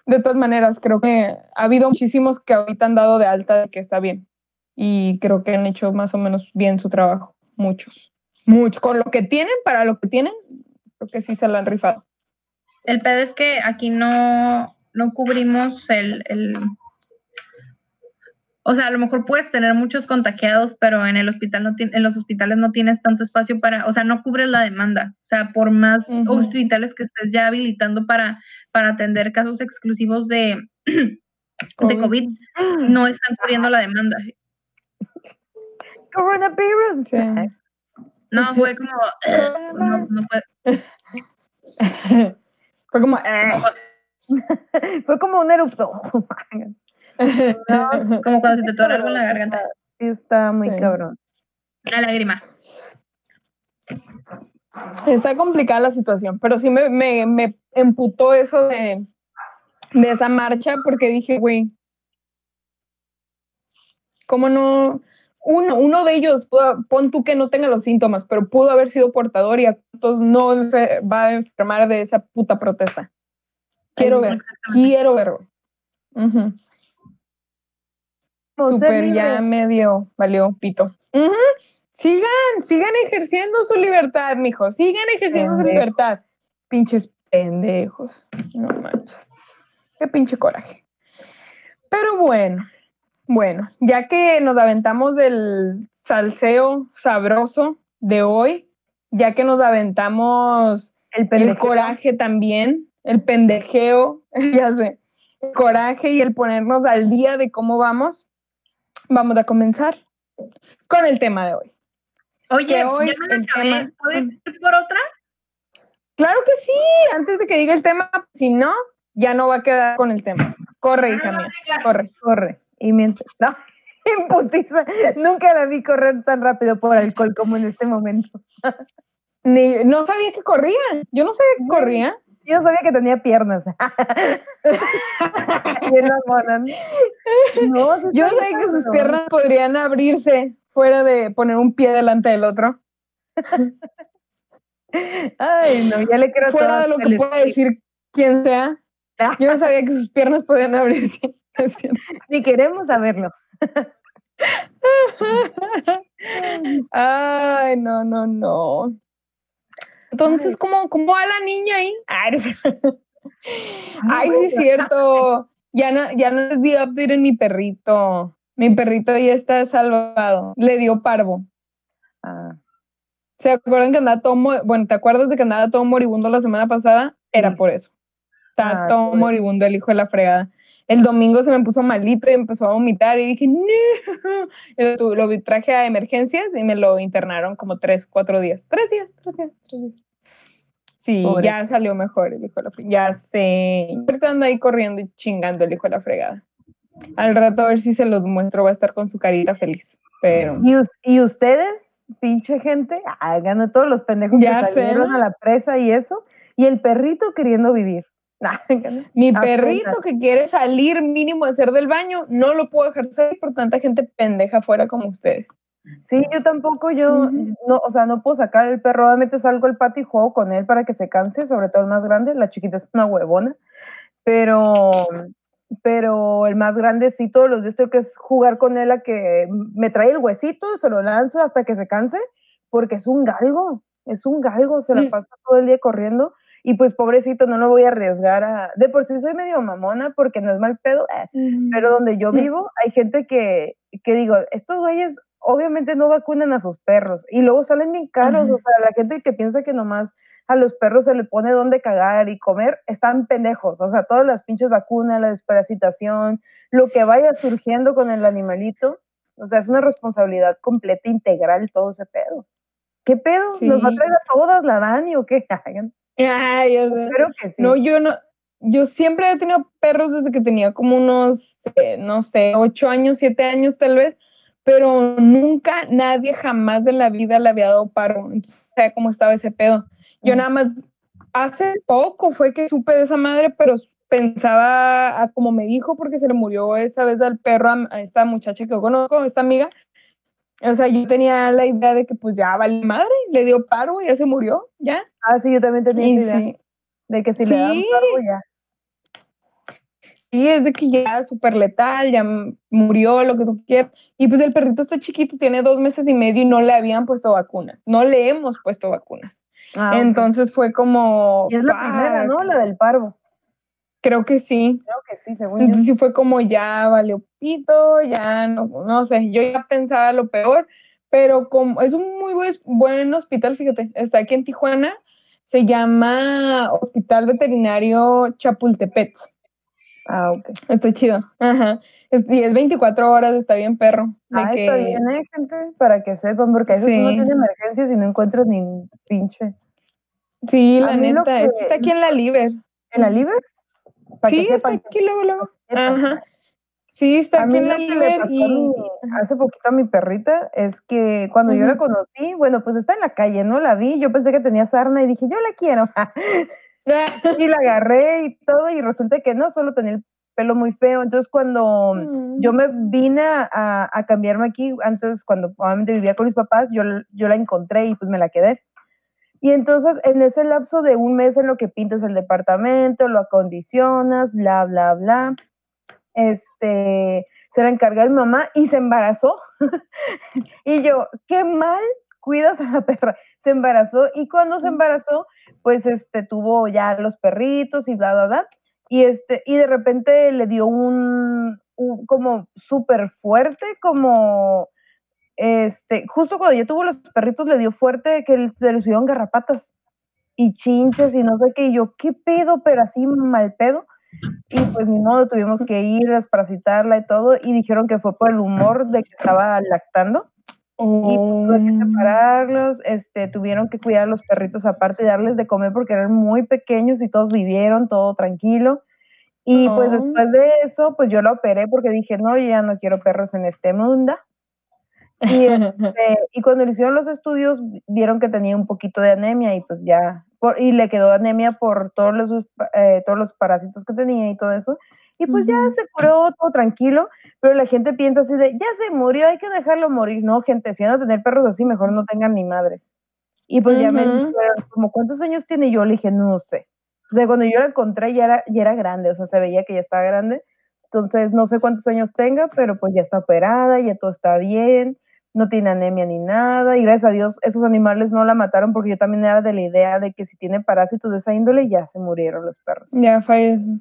de todas maneras, creo que ha habido muchísimos que ahorita han dado de alta de que está bien. Y creo que han hecho más o menos bien su trabajo. Muchos. Muchos. Con lo que tienen, para lo que tienen, creo que sí se lo han rifado. El pedo es que aquí no, no cubrimos el, el, o sea, a lo mejor puedes tener muchos contagiados, pero en el hospital no en los hospitales no tienes tanto espacio para, o sea, no cubres la demanda. O sea, por más hospitales que estés ya habilitando para, para atender casos exclusivos de, COVID. de COVID, no están cubriendo la demanda. Coronavirus. No, fue como, no, no fue. fue como, eh. fue como un erupto. como cuando se te torre algo en la garganta. Sí, está muy cabrón. Una lágrima. Está complicada la situación, pero sí me, me, me emputó eso de, de esa marcha porque dije, güey, ¿cómo no? Uno, uno de ellos, pon tú que no tenga los síntomas, pero pudo haber sido portador y a cuántos no va a enfermar de esa puta protesta. Quiero ver, quiero verlo. Super ya medio valió pito. Sigan, sigan ejerciendo su libertad, mijo. Sigan ejerciendo su libertad. Pinches pendejos. No manches. Qué pinche coraje. Pero bueno, bueno, ya que nos aventamos del salseo sabroso de hoy, ya que nos aventamos el, el coraje también, el pendejeo, ya sé, el coraje y el ponernos al día de cómo vamos, vamos a comenzar con el tema de hoy. Oye, hoy ya me acabé. ¿Puedes ir por otra? Claro que sí, antes de que diga el tema, si no, ya no va a quedar con el tema. Corre, hija mía, corre. Corre. Y mientras, no, imputiza, nunca la vi correr tan rápido por alcohol como en este momento. Ni, no sabía que corría, yo no sabía que corría. Yo sabía que tenía piernas. no, yo sabía que sus piernas podrían abrirse fuera de poner un pie delante del otro. Ay, no, ya le quiero Fuera de lo que pueda decir quien sea. Yo no sabía que sus piernas podían abrirse. Ni queremos saberlo. Ay, no, no, no. Entonces, ¿cómo, ¿cómo va la niña ahí? Ay, sí es cierto. Ya no, ya no les di update en mi perrito. Mi perrito ya está salvado. Le dio parvo. Ah. ¿Se acuerdan que andaba todo, bueno, ¿te acuerdas de que andaba todo moribundo la semana pasada? Era por eso. Está ah, todo moribundo el hijo de la fregada. El domingo se me puso malito y empezó a vomitar y dije, no. Lo, lo traje a emergencias y me lo internaron como tres, cuatro días. Tres días, tres días, tres días. Sí, ya salió mejor el hijo de la fregada. Ya sé. Ahorita anda ahí corriendo y chingando el hijo de la fregada. Al rato a ver si se los muestro, va a estar con su carita feliz. Pero... ¿Y, ustedes, pinche gente, hagan todos los pendejos ya que salieron a la presa y eso, y el perrito queriendo vivir. Mi perrito que quiere salir mínimo de ser del baño, no lo puedo dejar salir por tanta gente pendeja afuera como ustedes. Sí, yo tampoco, yo, no, o sea, no puedo sacar el perro, obviamente salgo al patio y juego con él para que se canse, sobre todo el más grande, la chiquita es una huevona, pero, pero el más grande sí, todos los días tengo que jugar con él a que me trae el huesito, se lo lanzo hasta que se canse, porque es un galgo, es un galgo, se la mm. pasa todo el día corriendo, y pues pobrecito, no lo voy a arriesgar a... De por sí soy medio mamona porque no es mal pedo, eh, pero donde yo vivo hay gente que, que digo, estos güeyes obviamente no vacunan a sus perros y luego salen bien caros, o sea, la gente que piensa que nomás a los perros se le pone donde cagar y comer, están pendejos, o sea, todas las pinches vacunas, la desparasitación, lo que vaya surgiendo con el animalito, o sea, es una responsabilidad completa, integral, todo ese pedo. ¿Qué pedo? ¿Nos va a traer a todas la Dani o qué? Ay, Creo que sí. No, yo no, yo siempre he tenido perros desde que tenía como unos, eh, no sé, ocho años, siete años tal vez, pero nunca, nadie jamás en la vida le había dado paro. Entonces, sea cómo estaba ese pedo. Yo nada más, hace poco fue que supe de esa madre, pero pensaba, a, como me dijo, porque se le murió esa vez al perro a, esta muchacha que yo conozco, esta amiga. O sea, yo tenía la idea de que pues ya vale madre, le dio paro, y ya se murió, ya. Ah, sí, yo también tenía esa idea. De que si le dan paro, ya. Y es de que ya súper letal, ya murió, lo que tú quieras. Y pues el perrito está chiquito, tiene dos meses y medio y no le habían puesto vacunas. No le hemos puesto vacunas. Ah, Entonces fue como... Y es la primera, ¿no? La del parvo. Creo que sí. Creo que sí, según Entonces sí fue como ya valió pito, ya no, no sé, yo ya pensaba lo peor, pero como es un muy buen, buen hospital, fíjate, está aquí en Tijuana, se llama Hospital Veterinario Chapultepec. Ah, ok. Está chido. Ajá. y es 24 horas, está bien perro. ah, está bien, ¿eh, gente? Para que sepan, porque a veces uno tiene emergencias y no encuentra ni pinche. Sí, la neta, está aquí en la Liber. ¿En la Liber? Sí, está aquí luego, luego. Ajá. Sí, está aquí en la Liber y... hace poquito a mi perrita es que cuando yo la conocí, bueno, pues está en la calle, ¿no? La vi, yo pensé que tenía sarna y dije, yo la quiero. y la agarré y todo, y resulta que no, solo tenía el pelo muy feo. Entonces, cuando yo mm. me vine a, a, cambiarme aquí, antes, cuando obviamente vivía con mis papás, yo, yo la encontré y pues me la quedé. Y entonces, en ese lapso de un mes en lo que pintas el departamento, lo acondicionas, bla, bla, bla, este, se la encarga mi mamá y se embarazó. y yo, qué mal cuidas a la perra. Se embarazó y cuando se embarazó, pues este, tuvo ya los perritos y bla, bla, bla. Y, este, y de repente le dio un, como súper fuerte, como, este, justo cuando ya tuvo los perritos le dio fuerte que se le subieron garrapatas y chinches y no sé qué. Y yo, ¿qué pedo? Pero así mal pedo. Y pues ni modo, tuvimos que ir desparasitarla y todo. Y dijeron que fue por el humor de que estaba lactando. Y tuvieron que oh. separarlos, este, tuvieron que cuidar a los perritos aparte y darles de comer porque eran muy pequeños y todos vivieron todo tranquilo. Y pues oh. después de eso, pues yo la operé porque dije, no, ya no quiero perros en este mundo. Y, este, y cuando le hicieron los estudios, vieron que tenía un poquito de anemia y pues ya, por, y le quedó anemia por todos los, eh, todos los parásitos que tenía y todo eso. Y pues ya se curó todo tranquilo, pero la gente piensa así de, ya se murió, hay que dejarlo morir. No, gente, si van a tener perros así, mejor no tengan ni madres. Y pues ya me dijeron, como, ¿cuántos años tiene? Yo le dije, no sé. O sea, cuando yo la encontré ya era, ya era grande, o sea, se veía que ya estaba grande. Entonces, no sé cuántos años tenga, pero pues ya está operada, ya todo está bien no tiene anemia ni nada, y gracias a Dios esos animales no la mataron porque yo también era de la idea de que si tiene parásitos de esa índole ya se murieron los perros. Ya falleció.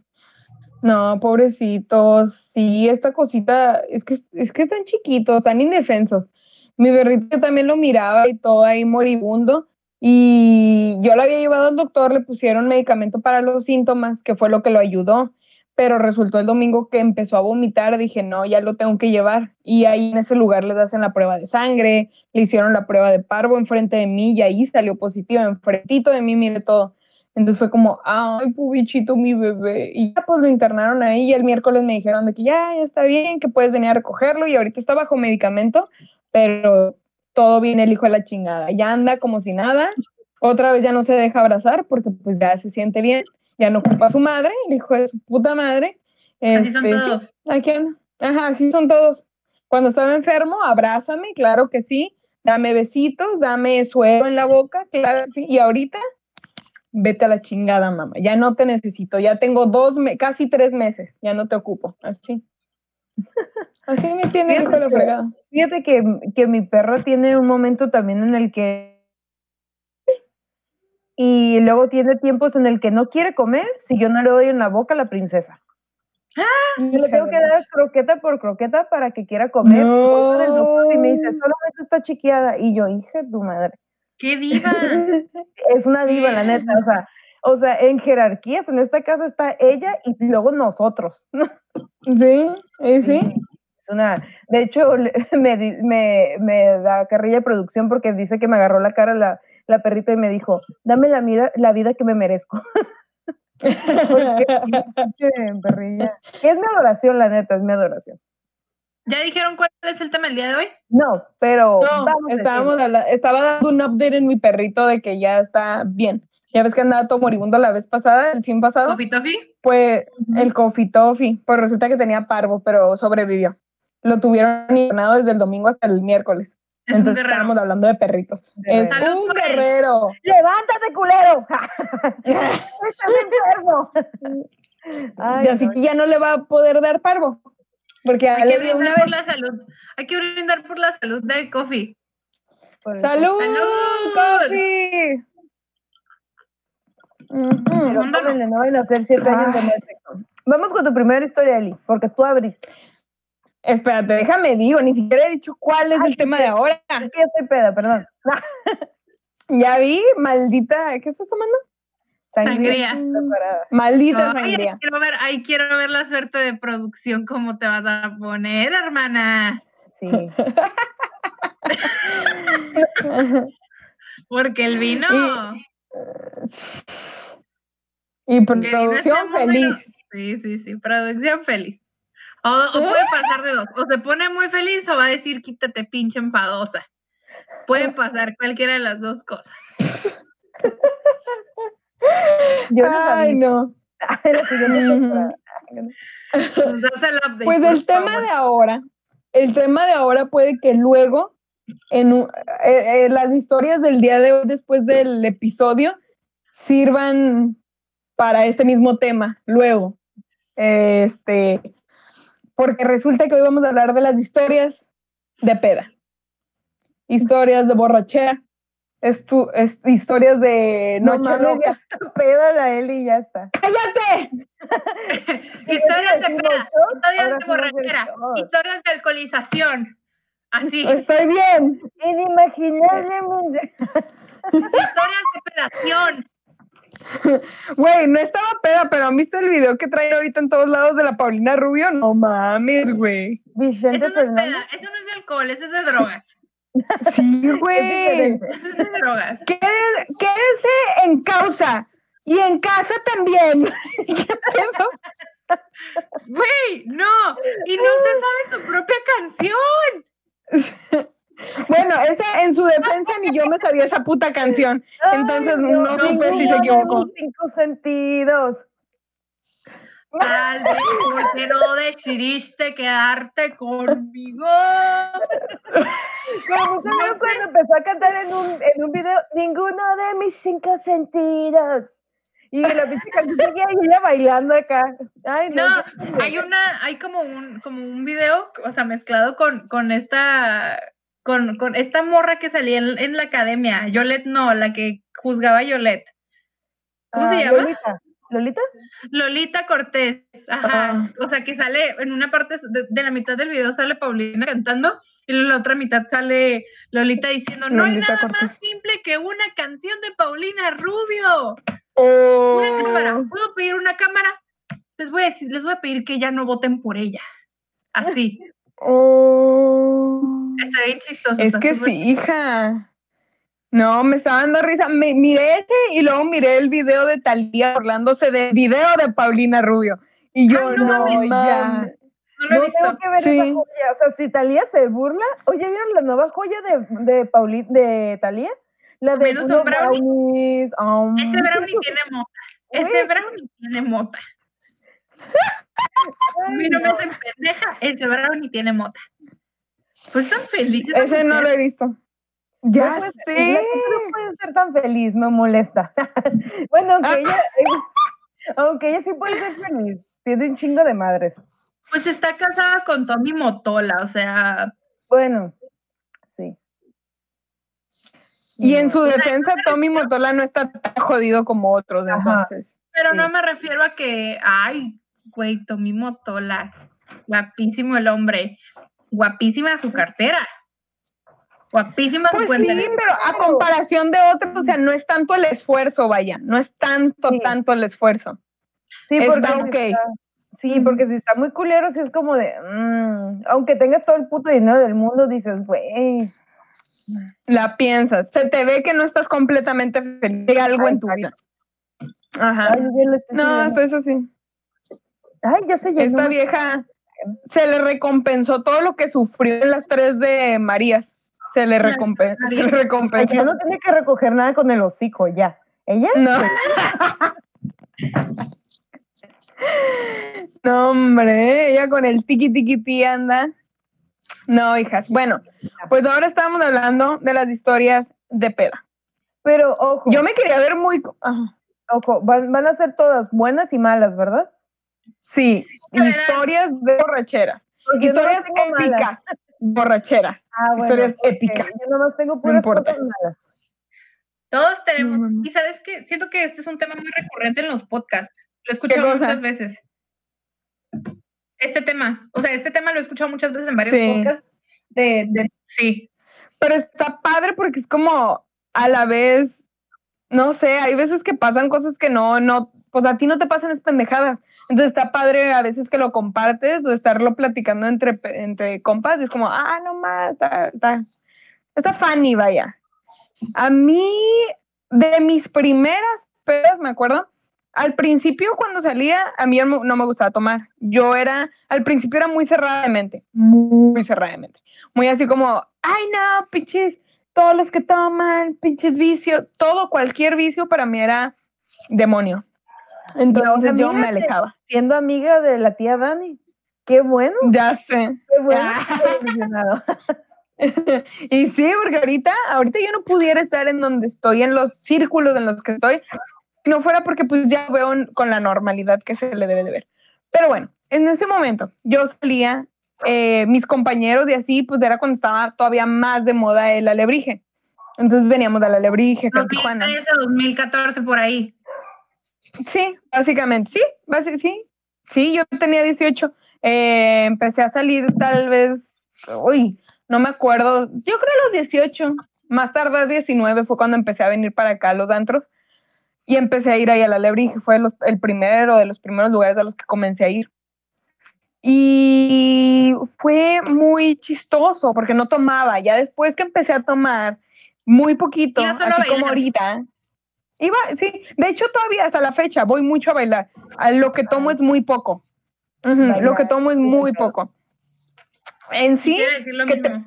No, pobrecitos, sí, esta cosita, es que, es que están chiquitos, están indefensos. Mi perrito también lo miraba y todo ahí moribundo, y yo lo había llevado al doctor, le pusieron medicamento para los síntomas, que fue lo que lo ayudó pero resultó el domingo que empezó a vomitar, dije, no, ya lo tengo que llevar. Y ahí en ese lugar le hacen la prueba de sangre, le hicieron la prueba de parvo enfrente de mí y ahí salió positivo, enfrentito de mí, mire todo. Entonces fue como, ay, pubichito, mi bebé. Y ya pues lo internaron ahí y el miércoles me dijeron de que ya, ya está bien, que puedes venir a recogerlo y ahorita está bajo medicamento, pero todo bien el hijo de la chingada. Ya anda como si nada. Otra vez ya no se deja abrazar porque pues ya se siente bien ya no ocupa a su madre, el hijo de su puta madre. Así son este, todos. Aquí Ajá, así son todos. Cuando estaba enfermo, abrázame, claro que sí. Dame besitos, dame suero en la boca, claro que sí. Y ahorita, vete a la chingada, mamá. Ya no te necesito. Ya tengo dos, casi tres meses. Ya no te ocupo. Así. Así me tiene el hijo de la fregada. Fíjate que, que mi perro tiene un momento también en el que y luego tiene tiempos en el que no quiere comer si yo no le doy en la boca a la princesa. ¡Ah! Y le tengo que dar croqueta por croqueta para que quiera comer. Y me dice, solamente está chiqueada. Y yo, hija de tu madre. ¡Qué diva! es una diva, la neta. O sea, o sea, en jerarquías, en esta casa está ella y luego nosotros. sí, sí. Una, de hecho, me, me, me, da carrilla de producción porque dice que me agarró la cara la, la perrita y me dijo, dame la, mira, la vida que me merezco. perrilla. Es mi adoración, la neta, es mi adoración. ¿Ya dijeron cuál es el tema del día de hoy? No, pero estábamos estaba dando un update en mi perrito de que ya está bien. Ya ves que andaba todo moribundo la vez pasada, el fin pasado. ¿Coffee Toffee? Pues el Coffee Toffee. Pues resulta que tenía parvo, pero sobrevivió lo tuvieron internado desde el domingo hasta el miércoles. Entonces estábamos hablando de perritos. Es un guerrero. ¡Levántate, culero! ¡Estás enfermo! y así que ya no le va a poder dar parvo. Porque hay que brindar por la salud. Hay que brindar por la salud de Coffee. ¡Salud! ¡Salud! ¡Coffee! no van a hacer siete años de sexo. Vamos con tu primera historia, Eli, porque tú abriste. Espérate, déjame digo, ni siquiera he dicho cuál es el tema de ahora. Aquí estoy peda, perdón. ya vi, maldita, ¿qué estás tomando? Sangría. Maldita sangría. Ahí quiero, ver, ahí quiero ver la suerte de producción, cómo te vas a poner, hermana. Sí. Porque el vino. Y, y producción feliz. Sí, sí, sí, producción feliz. O, puede pasar de dos. O se pone muy feliz o va a decir quítate pinche enfadosa. Puede pasar cualquiera de las dos cosas. Ay, no. pues el tema de ahora, el tema de ahora puede que luego, en eh, eh, las historias del día de hoy, después del episodio, sirvan para este mismo tema, luego. Este, porque resulta que hoy vamos a hablar de las historias de peda, historias de borrachera, es tu, es, historias de noche no, Ya está peda la Eli, ya está. ¡Cállate! historias de peda, historias de borrachera, historias de alcoholización. Así. Estoy bien. Inimaginablemente. historias de pedación. Güey, no estaba peda, pero ¿han visto el video que trae ahorita en todos lados de la Paulina Rubio? No mames, güey. Eso no es peda, eso no es de alcohol, eso es de drogas. Sí, güey. Eso es de drogas. Quédese en causa y en casa también. Güey, no. Y no se sabe su propia canción. ese, en su defensa ni yo me sabía esa puta canción. Entonces no, no supe si se equivocó. Cinco sentidos. Tal vez porque no decidiste quedarte conmigo. Como cuando empezó a cantar en un, en un video, ninguno de mis cinco sentidos. Y la música seguía ella bailando acá. Ay, no, hay una, hay como un, como un video, o sea, mezclado con, con esta, con, con esta morra que salía en, la academia, Yolette no, la que juzgaba a Yolette. ¿Cómo se ah, llama? ¿Lolita? Lolita Cortés, ajá. O sea, que sale en una parte de, la mitad del video sale Paulina cantando y en la otra mitad sale Lolita diciendo, no hay nada más simple que una canción de Paulina Rubio. Una oh. cámara, ¿puedo pedir una cámara? Les voy a decir, les voy a pedir que ya no voten por ella. Así. Oh. Está bien chistoso. Es que sí, hija. No, me estaba dando risa. Me, miré ese y luego miré el video de Talía burlándose del video de Paulina Rubio. Y yo, no, no, no ya. No, lo he visto. tengo que ver esa joya. O sea, si Talía se burla, oye, ¿vieron la nueva joya de, de, Pauli, de Talía? La de un brownie. Um, Ese brownie tiene mota. Ese brownie tiene mota. A mí no, me hacen pendeja. Ese brownie tiene mota. Pues están felices. Ese no lo he visto. Ya no sé. No puede ser tan feliz, me molesta. bueno, aunque ella, aunque ella sí puede ser feliz, tiene un chingo de madres. Pues está casada con Tommy Motola, o sea. Bueno, sí. Y en su defensa, Tommy Motola no está tan jodido como otros, entonces. Pero no me refiero a que, ay, güey, Tommy Motola, guapísimo el hombre, guapísima su cartera. Guapísima pues Sí, pero a comparación de otros, o sea, no es tanto el esfuerzo, vaya, no es tanto, tanto el esfuerzo. Sí, porque sí, porque si está muy culero, sí es como de, mm, aunque tengas todo el puto dinero del mundo, dices, güey. La piensas, se te ve que no estás completamente feliz de algo en tu vida. Ajá. no, eso sí. Ay, ya se llenó. Esta vieja se le recompensó todo lo que sufrió en las tres de Marías se le, recompensa, Ella no tiene que recoger nada con el hocico, ya. ¿Ella? No. no, hombre, ella con el tiki tiki ti anda. No, hijas. Bueno, pues ahora estamos hablando de las historias de peda. Pero ojo. Yo me quería ver muy. Ojo, van, a ser todas buenas y malas, ¿verdad? Sí, historias de borrachera. historias épicas borrachera. Ah, historias épicas. Yo nomás tengo puras cosas malas. Todos tenemos, y sabes que siento que este es un tema muy recurrente en los podcasts. Lo he escuchado muchas veces. Este tema, o sea, este tema lo he escuchado muchas veces en varios podcasts. De, sí. Pero está padre porque es como a la vez, no sé, hay veces que pasan cosas que no, no, pues a ti no te pasan es pendejadas. Entonces está padre a veces que lo compartes o estarlo platicando entre, entre compas y es como, ah, no más, está, está, está funny, vaya. A mí, de mis primeras pedas, me acuerdo, al principio cuando salía, a mí no me gustaba tomar. Yo era, al principio era muy cerrada de mente, muy cerrada de mente. Muy así como, ay no, pinches, todos los que toman, pinches vicios, todo, cualquier vicio para mí era demonio. Entonces yo me alejaba. Siendo amiga de la tía Dani. Qué bueno. Ya sé. Qué bueno. y sí, porque ahorita, ahorita yo no pudiera estar en donde estoy, en los círculos en los que estoy, si no fuera porque pues ya veo con la normalidad que se le debe de ver. Pero bueno, en ese momento yo salía, eh, mis compañeros y así, pues era cuando estaba todavía más de moda el alebrije. Entonces veníamos del alebrije, 2013, 2014 por ahí. Sí, básicamente, sí, sí, sí, yo tenía 18. Eh, empecé a salir tal vez, uy, no me acuerdo, yo creo los 18, más tarde 19 fue cuando empecé a venir para acá a los antros y empecé a ir ahí a la Lebrige, fue el primero de los primeros lugares a los que comencé a ir. Y fue muy chistoso porque no tomaba, ya después que empecé a tomar muy poquito, así como ahorita, Iba, sí, de hecho todavía hasta la fecha voy mucho a bailar. lo que tomo es muy poco. lo que tomo es muy poco. En sí, que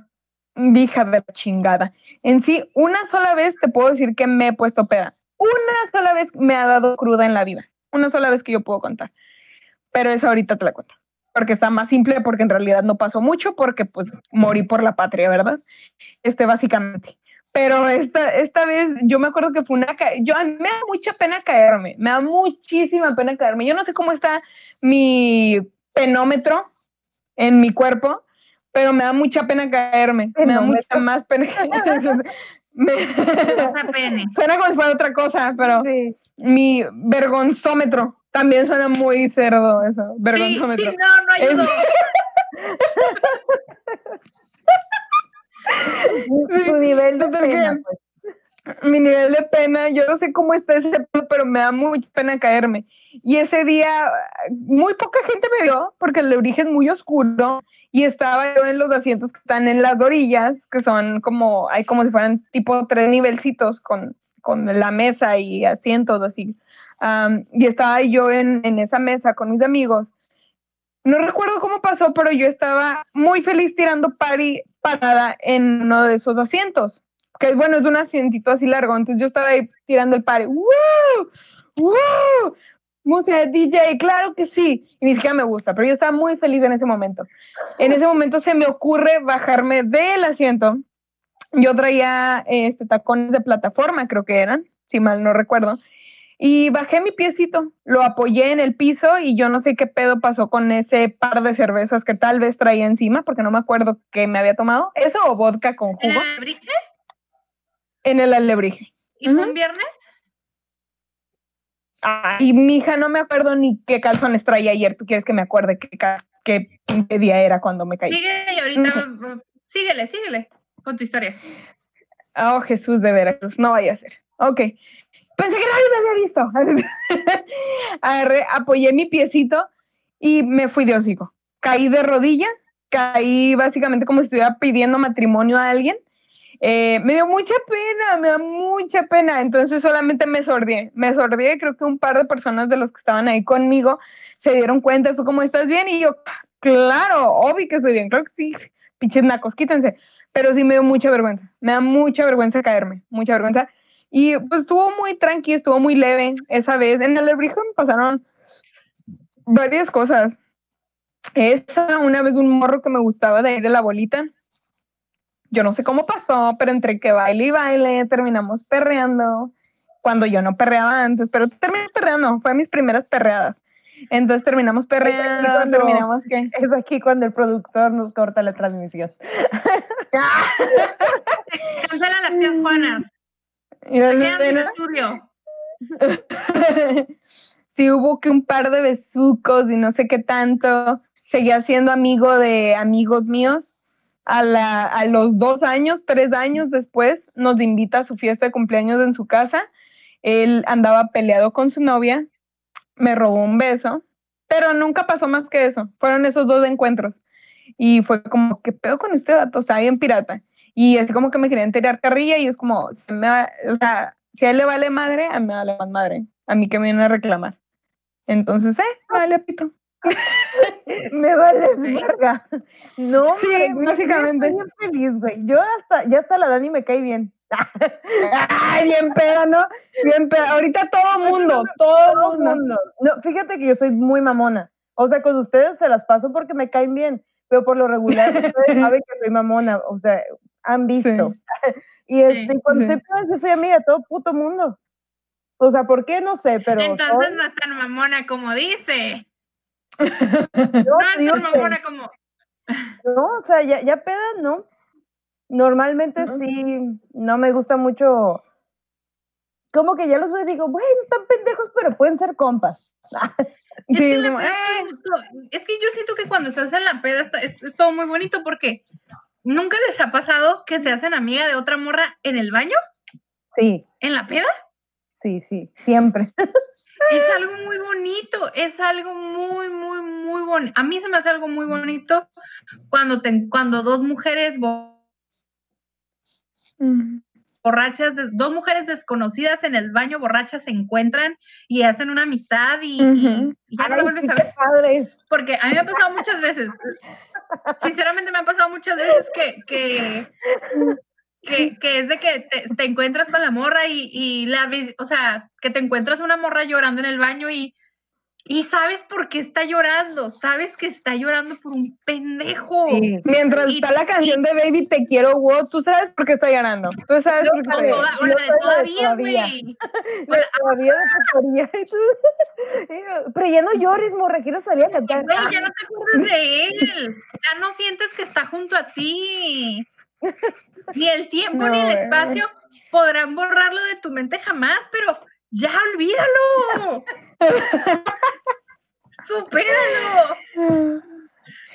Hija de la chingada. En sí, una sola vez te puedo decir que me he puesto peda. Una sola vez me ha dado cruda en la vida. Una sola vez que yo puedo contar. Pero esa ahorita te la cuento. Porque está más simple, porque en realidad no pasó mucho, porque pues morí por la patria, ¿verdad? Este, básicamente. Pero esta, esta vez yo me acuerdo que fue una... Yo, a mí me da mucha pena caerme, me da muchísima pena caerme. Yo no sé cómo está mi penómetro en mi cuerpo, pero me da mucha pena caerme. Me da mucha más pena. me, suena como si fuera otra cosa, pero mi vergonzómetro también suena muy cerdo eso. Vergonzómetro. Sí, no, no ayudó. Su nivel de pena, pues. Mi nivel de pena, yo no sé cómo está ese pero me da mucha pena caerme. Y ese día muy poca gente me vio porque el origen es muy oscuro y estaba yo en los asientos que están en las orillas, que son como, hay como si fueran tipo tres nivelcitos con, con la mesa y asientos así. y estaba yo en, en esa mesa con mis amigos. No recuerdo cómo pasó, pero yo estaba muy feliz tirando party parada en uno de esos asientos, que bueno, es un asientito así largo, entonces yo estaba ahí tirando el party. ¡Woo! ¡Woo! música de DJ, claro que sí. Y ni siquiera me gusta, pero yo estaba muy feliz en ese momento. En ese momento se me ocurre bajarme del asiento. Yo traía este, tacones de plataforma, creo que eran, si mal no recuerdo. Y bajé mi piecito, lo apoyé en el piso y yo no sé qué pedo pasó con ese par de cervezas que tal vez traía encima, porque no me acuerdo qué me había tomado. ¿Eso o vodka con jugo? ¿En el alebrije? En el alebrije. ¿Y fue un viernes? y mi hija no me acuerdo ni qué calzones traía ayer. ¿Tú quieres que me acuerde qué, qué, día era cuando me caí? Síguele ahorita, síguele, síguele con tu historia. Oh, Jesús de Veracruz, no vaya a ser. Ok. Pensé que nadie me había visto. Agarré, apoyé mi piecito y me fui de hocico. Caí de rodilla, caí básicamente como si estuviera pidiendo matrimonio a alguien eh, me dio mucha pena, me da mucha pena. Entonces solamente me sordié. Me sordié. Creo que un par de personas de los que estaban ahí conmigo se dieron cuenta fue como, ¿estás bien? Y yo, claro, obvio que estoy bien. Creo que sí. Pinches nacos, quítense. Pero sí me dio mucha vergüenza. Me da mucha vergüenza caerme. Mucha vergüenza. Y pues estuvo muy tranqui, estuvo muy leve esa vez. En el Lebrijo me pasaron varias cosas. Esa, una vez un morro que me gustaba de ahí de la bolita, yo no sé cómo pasó, pero entre que baile y baile terminamos perreando, cuando yo no perreaba antes, pero terminé perreando, fue mis primeras perreadas. Entonces terminamos perreando, terminamos que... Es aquí cuando el productor nos corta la transmisión. Se cancelan las tías Juanas. Se quedan sin estudio. sí hubo que un par de besucos y no sé qué tanto. Seguía siendo amigo de amigos míos a, los dos años, tres años después, nos invita a su fiesta de cumpleaños en su casa. Él andaba peleado con su novia, me robó un beso, pero nunca pasó más que eso. Fueron esos dos encuentros. Y fue como, ¿qué pedo con este dato? Está bien pirata. Y así como que me querían tirar carrilla y es como, o sea, si a él le vale madre, a mí me vale más madre. A mí que me viene a reclamar. Entonces, eh, vale, pito. me vales verga. No, sí, básicamente. Estoy bien feliz, güey. Yo hasta, ya hasta la Dani me cae bien. Ay, bien peda, ¿no? Bien peda. Ahorita todo mundo, todo, mundo. No, fíjate que yo soy muy mamona. O sea, con ustedes se las paso porque me caen bien, pero por lo regular ustedes saben que soy mamona. O sea, han visto. y este, cuando soy peda, yo soy amiga de todo puto mundo. O sea, ¿por qué? No sé, pero... Entonces no es tan mamona como dice. No, digo mamona como... No, o sea, ya, ya peda, ¿no? Normalmente sí, no me gusta mucho. Como que ya los veo y digo, bueno, están pendejos, pero pueden ser compas. Es, que es, que yo siento que cuando estás en la peda es, es, todo muy bonito porque nunca les ha pasado que se hacen amiga de otra morra en el baño. Sí. ¿En la peda? Sí, sí, siempre. Es algo muy bonito, es algo muy, muy, muy bonito. A mí se me hace algo muy bonito cuando, te, cuando dos mujeres... borrachas, dos mujeres desconocidas en el baño borrachas se encuentran y hacen una amistad y, ya no lo vuelves a ver. Padre. Porque a mí me ha pasado muchas veces, sinceramente me ha pasado muchas veces que, que, que, es de que te, encuentras con la morra y, y la, o sea, que te encuentras una morra llorando en el baño y y sabes por qué está llorando, sabes que está llorando por un pendejo. Mientras está la canción de Baby Te Quiero Wow, tú sabes por qué está llorando. Tú sabes por qué está llorando. todavía, güey. Todavía de Pero ya no llores, morra, quiero salir a cantar. Güey, ya no te acuerdas de él. Ya no sientes que está junto a ti. Ni el tiempo ni el espacio podrán borrarlo de tu mente jamás, pero ya olvídalo. Supéralo.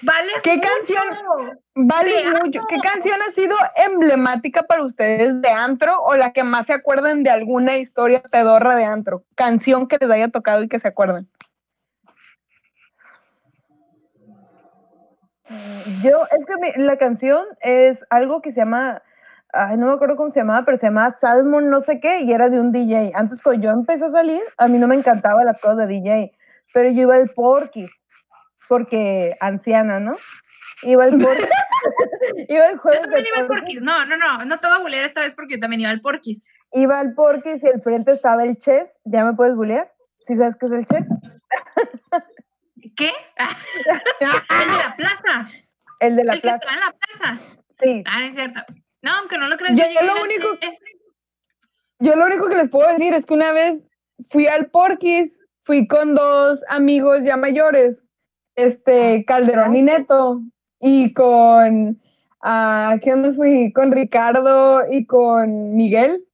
Vale ¿Qué canción? Vale mucho. ¿Qué canción ha sido emblemática para ustedes de antro o la que más se acuerdan de alguna historia pedorra de antro? Canción que les haya tocado y que se acuerden. Yo, es que la canción es algo que se llama ay, no me acuerdo cómo se llamaba, pero se llamaba Salmon no sé qué y era de un DJ. Antes cuando yo empecé a salir, a mí no me encantaban las cosas de DJ, pero yo iba al Porky, porque anciana, ¿no? Iba al Porky. iba al jueves Yo también iba al Porky. No, no, no, no te voy a bulear esta vez porque yo también iba al Porky. Iba al Porky y al frente estaba el Chess. ¿Ya me puedes bulear? ¿Sí sabes qué es el Chess? ¿Qué? el de la plaza. El de la el plaza. El que estaba en la plaza. Sí. Ah, es cierto. No, aunque no lo creas, yo, lo único, yo lo único que les puedo decir es que una vez fui al Porquis, fui con dos amigos ya mayores, este Calderón y Neto, y con, ¿a quién fui? Con Ricardo y con Miguel.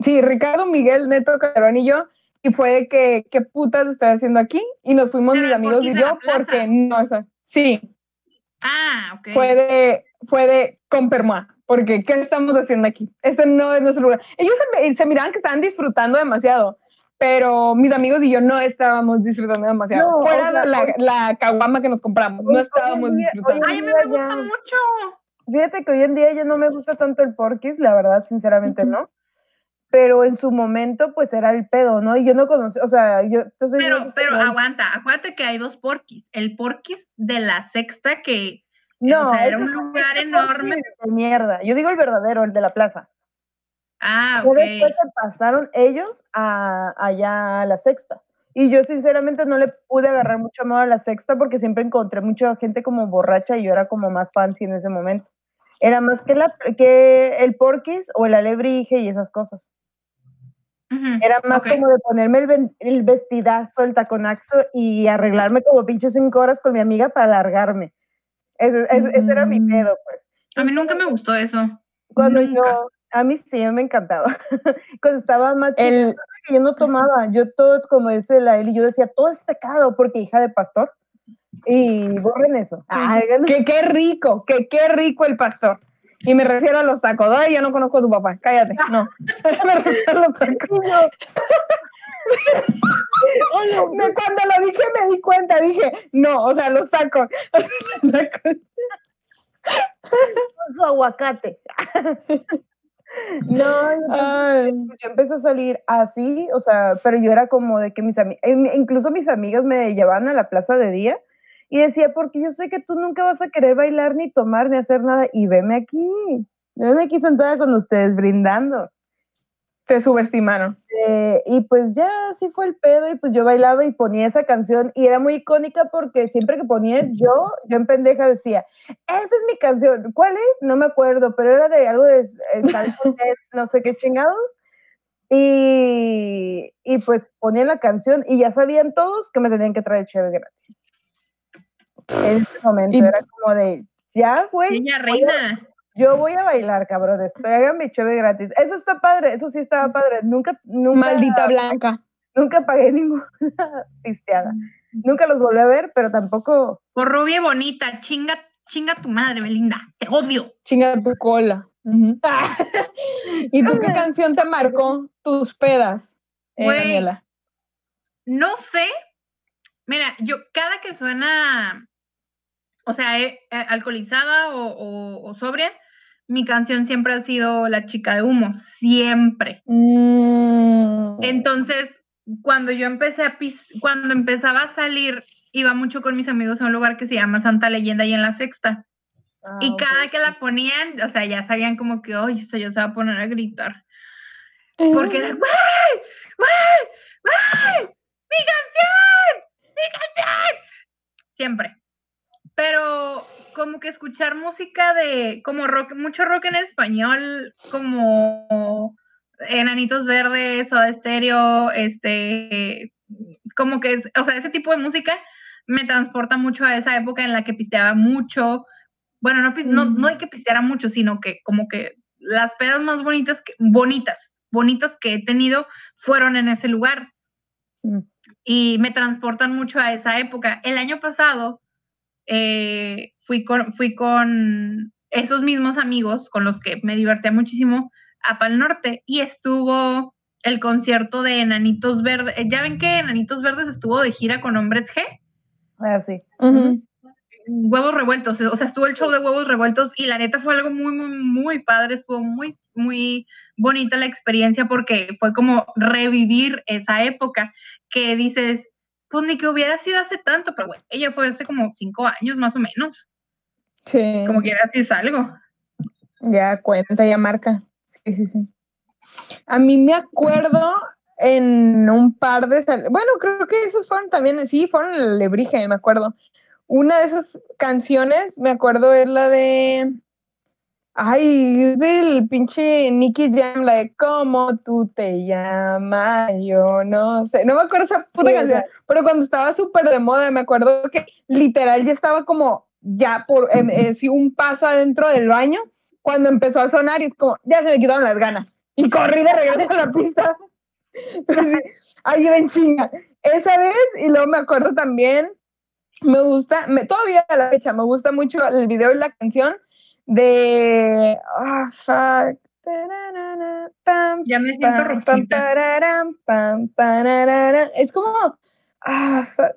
Sí, Ricardo, Miguel, Neto, Calderón y yo. Y fue que, ¿qué putas estoy haciendo aquí? Y nos fuimos mis amigos y yo, porque no, o sí. Ah, ok. Fue de, fue de con porque ¿qué estamos haciendo aquí? Ese no es nuestro lugar. Ellos se, miraban que estaban disfrutando demasiado, pero mis amigos y yo no estábamos disfrutando demasiado. Fuera de la, la caguama que nos compramos, no estábamos disfrutando. Ay, a mí me gusta mucho. Fíjate que hoy en día ya no me gusta tanto el porquis, la verdad, sinceramente no. Pero en su momento, pues era el pedo, ¿no? Y yo no conocí, o sea, yo... pero, pero aguanta, acuérdate que hay dos porquis. El porquis de la sexta que no, era un lugar enorme. De mierda. Yo digo el verdadero, el de la plaza. Ah, ok. Después pasaron ellos a, allá a la sexta. Y yo sinceramente no le pude agarrar mucho amor a la sexta porque siempre encontré mucha gente como borracha y yo era como más fancy en ese momento. Era más que, la, que el porquis o el alebrije y esas cosas. Era más como de ponerme el, el, vestidazo, el taconaxo y arreglarme como pinche cinco horas con mi amiga para largarme. Ese, era mi pedo, pues. A mí nunca me gustó eso. Cuando yo, a mí sí me encantaba. Cuando estaba más el... yo no tomaba, yo todo, como dice la Eli, yo decía, todo es pecado porque hija de pastor. Y borren eso. que qué rico, que qué rico el pastor. Y me refiero a los tacos. Ay, ya no conozco a tu papá, cállate. No. me refiero a los tacos. Cuando lo dije me di cuenta, dije, no, o sea, los tacos. Con su aguacate. No, pues yo empecé a salir así, o sea, pero yo era como de que mis amigas, incluso mis amigas me llevaban a la plaza de día y decía, porque yo sé que tú nunca vas a querer bailar ni tomar ni hacer nada y veme aquí, veme aquí sentada con ustedes brindando se subestimaron. Eh, y pues ya así fue el pedo y pues yo bailaba y ponía esa canción y era muy icónica porque siempre que ponía yo, yo en pendeja decía, esa es mi canción, ¿cuál es? No me acuerdo, pero era de algo de eh, no sé qué chingados. Y, y, pues ponía la canción y ya sabían todos que me tenían que traer chévere gratis. En ese momento era como de, ya, güey. Niña reina yo voy a bailar, cabrón, estoy hagan mi cheve gratis. Eso está padre, eso sí estaba padre. Nunca, nunca. Maldita blanca. Nunca pagué ninguna pisteada. Nunca los volví a ver, pero tampoco. Por rubia bonita, chinga, chinga tu madre, Belinda. Te odio. Chinga tu cola. ¿Y tú qué canción te marcó tus pedas, eh, No sé. Mira, yo cada que suena, o sea, eh, eh, alcoholizada o sobria, mi canción siempre ha sido La chica de humo, siempre. Mm. Entonces, cuando yo empecé a cuando empezaba a salir, iba mucho con mis amigos a un lugar que se llama Santa Leyenda y en la Sexta. Ah, y cada que la ponían, o sea, ya sabían como que, oye, esto ya se va a poner a gritar. Porque era, ¡Wey! ¡Wey! ¡Wey! ¡Mi canción! ¡Mi canción! Siempre. Pero como que escuchar música de, como rock, mucho rock en español, como Enanitos Verdes o Estéreo, este, como que es, o sea, ese tipo de música me transporta mucho a esa época en la que pisteaba mucho. Bueno, no, no, no hay que pisteara mucho, sino que como que las pedas más bonitas, que, bonitas, bonitas que he tenido fueron en ese lugar. Mm. Y me transportan mucho a esa época. El año pasado eh, fui, con, fui con esos mismos amigos con los que me divertía muchísimo a Pal Norte y estuvo el concierto de Enanitos Verdes. Ya ven que Enanitos Verdes estuvo de gira con Hombres G. Ah, sí. Huevos revueltos, o sea, estuvo el show de huevos revueltos y la neta fue algo muy, muy, muy padre, estuvo muy, muy bonita la experiencia porque fue como revivir esa época que dices, pues ni que hubiera sido hace tanto, pero bueno, ella fue hace como cinco años más o menos. Sí. Como que era así es algo. Ya cuenta, ya marca. Sí, sí, sí. A mí me acuerdo en un par de... Bueno, creo que esos fueron también, sí, fueron el Lebrige, me acuerdo. Una de esas canciones, me acuerdo, es la de... Ay, del pinche Nicky Jam, la de ¿Cómo tú te llamas? Yo no sé, no me acuerdo esa puta canción, pero cuando estaba súper de moda, me acuerdo que literal ya estaba como ya por eh, un paso adentro del baño cuando empezó a sonar y es como, ya se me quitaron las ganas. Y corrí de regreso a la pista. Ahí ven chinga. Esa vez, y luego me acuerdo también, me gusta, me, todavía a la fecha, me gusta mucho el video y la canción de. Oh, fuck. Ya me siento rojita. Es como. Ah, fuck.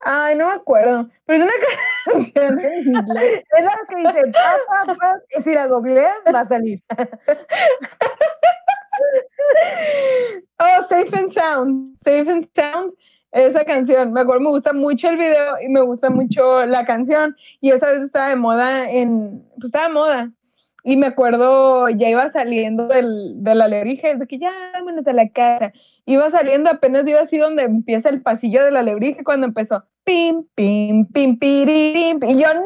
Ay, no me acuerdo. Pero es una canción en inglés. Es la que dice pa, pa, pa, y si la googlean va a salir. oh, Safe and Sound. Safe and Sound esa canción. Me acuerdo, me gusta mucho el video y me gusta mucho la canción. Y esa vez estaba de moda en, pues estaba de moda. Y me acuerdo, ya iba saliendo del, de la desde que ya vámonos a la casa. Iba saliendo, apenas iba así donde empieza el pasillo de la alebrije cuando empezó. Pim, pim, pim, pim, Y yo, ¡no!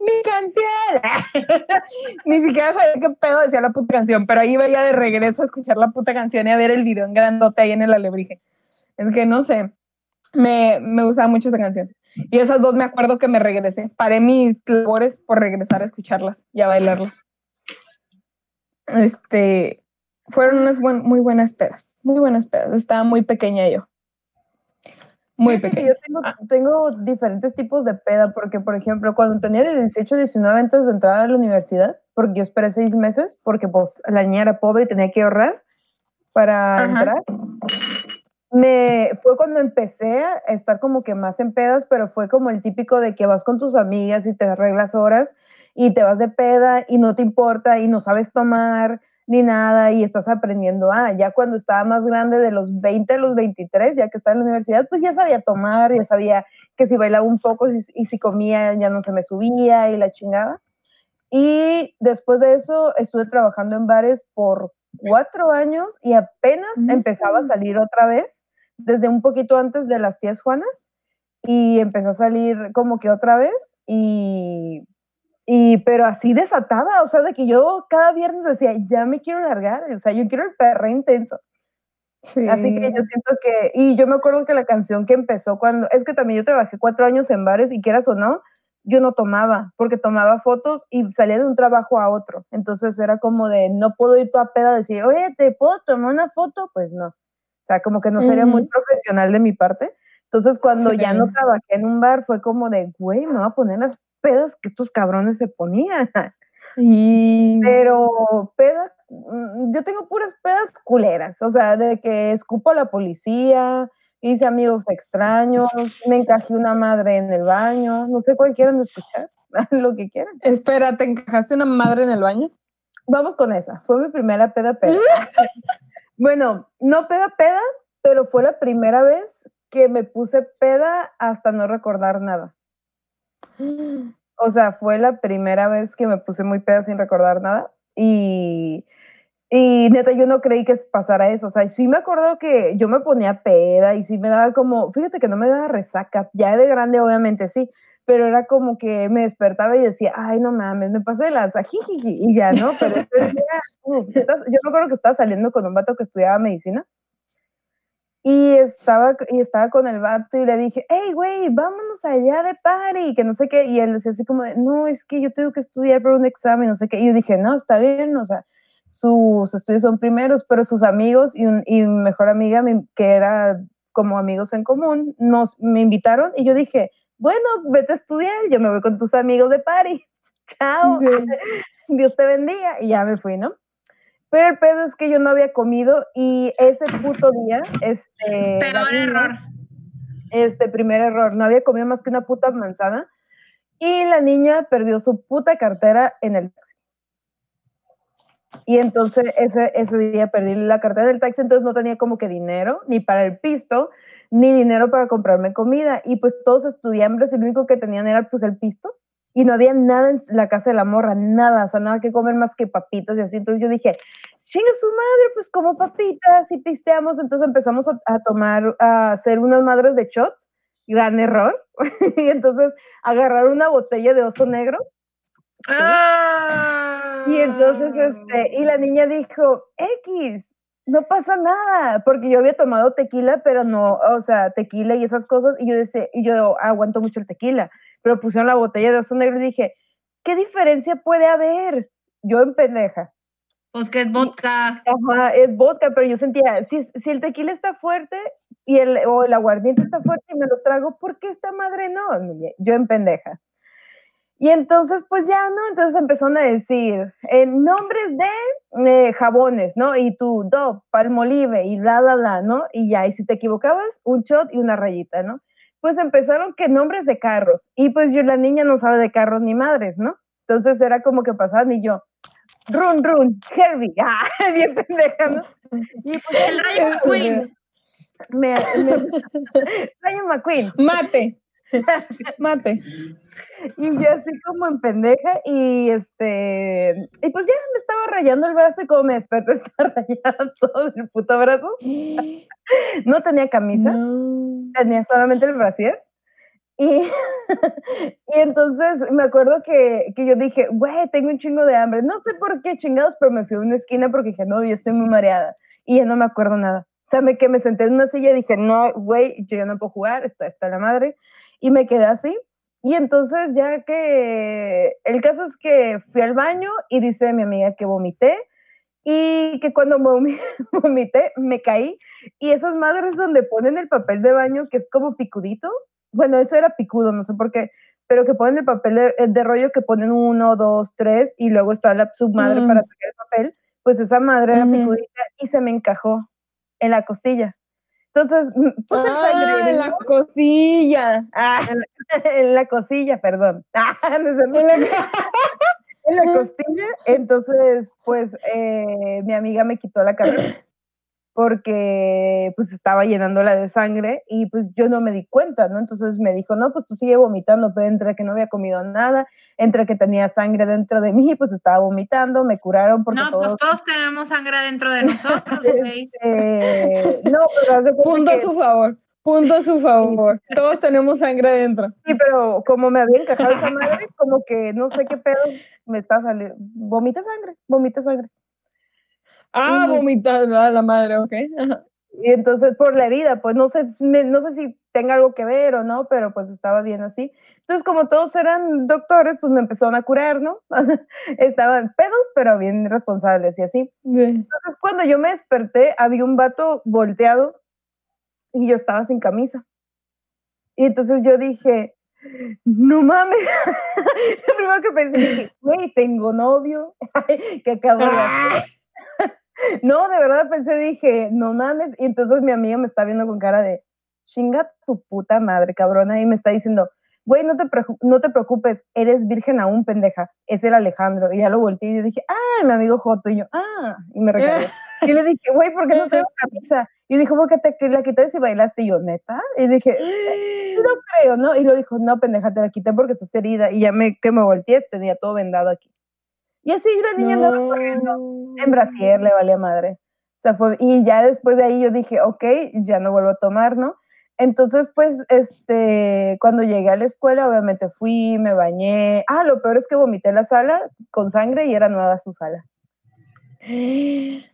¡Mi canción! Ni siquiera sabía qué pedo decía la puta canción, pero ahí iba ya de regreso a escuchar la puta canción y a ver el video en grandote ahí en el alebrije. Es que no sé, me, me gustaba mucho esa canción. Y esas dos me acuerdo que me regresé. Paré mis labores por regresar a escucharlas y a bailarlas. Este, fueron unas muy buenas pedas, muy buenas pedas. Estaba muy pequeña yo. Muy pequeña. Yo tengo, ah. tengo, diferentes tipos de peda, porque, por ejemplo, cuando tenía de 18, 19 antes de entrar a la universidad, porque yo esperé seis meses, porque pues la niña era pobre y tenía que ahorrar para entrar me fue cuando empecé a estar como que más en pedas, pero fue como el típico de que vas con tus amigas y te arreglas horas y te vas de peda y no te importa y no sabes tomar ni nada y estás aprendiendo. Ah, ya cuando estaba más grande de los 20 a los 23, ya que estaba en la universidad, pues ya sabía tomar, ya sabía que si bailaba un poco y, si comía ya no se me subía y la chingada. Y después de eso estuve trabajando en bares por cuatro años y apenas empezaba a salir otra vez, desde un poquito antes de las tías Juanas, y empecé a salir como que otra vez y, y pero así desatada, o sea, de que yo cada viernes decía, ya me quiero largar, o sea, yo quiero el perro intenso. Así que yo siento que, y yo me acuerdo que la canción que empezó cuando, es que también yo trabajé cuatro años en bares y quieras o no, yo no tomaba, porque tomaba fotos y salía de un trabajo a otro. Entonces era como de, no puedo ir toda peda a decir, oye, ¿te puedo tomar una foto? Pues no. O sea, como que no sería muy profesional de mi parte. Entonces cuando ya no trabajé en un bar fue como de, güey, me voy a poner las pedas que estos cabrones se ponían. y Pero peda, mm, yo tengo puras pedas culeras, o sea, de que escupo a la policía, hice amigos extraños, me encajé una madre en el baño, no sé cuál quieran escuchar. lo que quieran. Espera, ¿te encajaste una madre en el baño? Vamos con esa. Fue mi primera peda peda. bueno, no peda peda, pero fue la primera vez que me puse peda hasta no recordar nada. O sea, fue la primera vez que me puse muy peda sin recordar nada. Y, y neta, yo no creí que pasara eso. O sea, sí me acuerdo que yo me ponía peda y sí me daba como, fíjate que no me daba resaca. Ya de grande, obviamente sí, pero era como que me despertaba y decía, ay, no mames, me pasé de lanza, jijiji, y ya, ¿no? Pero ese día, yo me acuerdo que estaba saliendo con un vato que estudiaba medicina y estaba, y estaba con el vato y le dije, hey, güey, vámonos allá de party, que no sé qué. Y él decía así como, de, no, es que yo tengo que estudiar para un examen, no sé qué. Y yo dije, no, está bien, o sea, sus estudios son primeros, pero sus amigos y, un, y mi mejor amiga, que era como amigos en común, nos, me invitaron y yo dije, bueno, vete a estudiar, yo me voy con tus amigos de party. Chao, Dios te bendiga. Y ya me fui, ¿no? Pero el pedo es que yo no había comido y ese puto día, este... Peor error. Este primer error, no había comido más que una puta manzana y la niña perdió su puta cartera en el taxi. Y entonces ese, ese día perdí la cartera del taxi, entonces no tenía como que dinero, ni para el pisto, ni dinero para comprarme comida. Y pues todos estudiantes, lo único que tenían era pues el pisto y no había nada en la casa de la morra, nada, o sea, nada que comer más que papitas y así. Entonces yo dije, chinga su madre, pues como papitas y pisteamos. Entonces empezamos a, tomar, a hacer unas madres de shots, gran error. y entonces agarrar una botella de oso negro. Y entonces, este, y la niña dijo, X, no pasa nada, porque yo había tomado tequila, pero no, o sea, tequila y esas cosas, y yo decía, y yo aguanto mucho el tequila pero pusieron la botella de oso negro y dije, ¿qué diferencia puede haber? Yo en pendeja. Pues que es vodka. Ajá, es vodka, pero yo sentía, si, si el tequila está fuerte y el, o el aguardiente está fuerte y me lo trago, ¿por qué esta madre no? Yo en pendeja. Y entonces, pues ya, ¿no? Entonces empezaron a decir en nombres de eh, jabones, ¿no? Y tú, do, palmolive y bla, bla, bla, ¿no? Y ya, y si te equivocabas, un shot y una rayita, ¿no? pues empezaron que nombres de carros. Y pues yo, la niña no sabe de carros ni madres, ¿no? Entonces era como que pasaban y yo, run, run, Herbie, ah, bien pendeja, ¿no? Y pues, el Rayo McQueen. Me, Rayo McQueen. Mate. Mate. Y yo así como en pendeja y este, y pues ya me estaba rayando el brazo y como me desperté estaba rayando todo el puto brazo. No tenía camisa, tenía solamente el brasier. Y, y entonces me acuerdo que, que yo dije, güey, tengo un chingo de hambre. No sé por qué chingados, pero me fui a una esquina porque dije, no, yo estoy muy mareada. Y ya no me acuerdo nada. O sea, me, que me senté en una silla y dije, no, güey, yo ya no puedo jugar, está, está la madre. Y me quedé así. Y entonces ya que el caso es que fui al baño y dice mi amiga que vomité y que cuando vomité me caí y esas madres donde ponen el papel de baño que es como picudito, bueno, eso era picudo, no sé por qué, pero que ponen el papel de, rollo que ponen uno, dos, tres y luego está la submadre para mm. sacar el papel, pues esa madre era picudita y se me encajó en la costilla. Entonces, puse el sangre. Ah, en la costilla. Ah, en, la, costilla, perdón. Ah, en, la, costilla. Entonces, pues, eh, mi amiga me quitó la cabeza porque pues estaba llenándola de sangre y pues yo no me di cuenta, ¿no? Entonces me dijo, no, pues tú sigue vomitando, pero entre que no había comido nada, entre que tenía sangre dentro de mí, pues estaba vomitando, me curaron porque no, pues, todos... pues todos tenemos sangre dentro de nosotros, este, no, pero Punto a su favor. Punto a su favor. Todos tenemos sangre adentro. Sí, pero como me había encajado esa madre, como que no sé qué pedo me está saliendo. Vomita sangre, vomita sangre. Ah, vomitar a la madre, ok. Y entonces por la herida, pues no sé, no sé si tenga algo que ver o no, pero pues estaba bien así. Entonces como todos eran doctores, pues me empezaron a curar, ¿no? Estaban pedos, pero bien responsables y así. Entonces cuando yo me desperté, había un vato volteado y yo estaba sin camisa. Y entonces yo dije, no mames. Lo primero que pensé, güey, tengo novio, que acabo de hacer. No, de verdad pensé, dije, no mames. Y entonces mi amiga me está viendo con cara de, chinga tu puta madre, cabrona. Y me está diciendo, güey, no te, no te preocupes, eres virgen aún, pendeja, es el Alejandro. Y ya lo volteé y dije, ah, mi amigo Joto. Y yo, ah, y me recargué. y le dije, güey, ¿por qué no tengo camisa? Y dijo, porque te la quité y bailaste. Y yo, ¿neta? Y dije, no creo, ¿no? Y lo dijo, no, pendeja, te la quité porque estás herida. Y ya me, que me volteé, tenía todo vendado aquí. Y así la niña andaba corriendo en brasier, le valía madre. O sea, fue, y ya después de ahí yo dije, ok, ya no vuelvo a tomar, ¿no? Entonces, pues, este, cuando llegué a la escuela, obviamente fui, me bañé. Ah, lo peor es que vomité en la sala con sangre y era nueva su sala. Sí.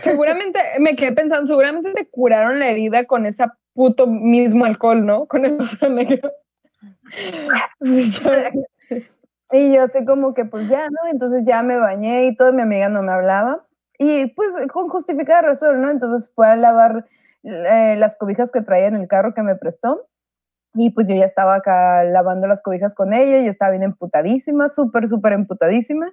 Seguramente, me quedé pensando, seguramente te curaron la herida con ese puto mismo alcohol, ¿no? Con el oso negro. y yo así como que, pues ya, ¿no? Entonces ya me bañé y todo, mi amiga no me hablaba. Y pues con justificada razón, ¿no? Entonces fue a lavar eh, las cobijas que traía en el carro que me prestó. Y pues yo ya estaba acá lavando las cobijas con ella y estaba bien emputadísima, súper, súper emputadísima.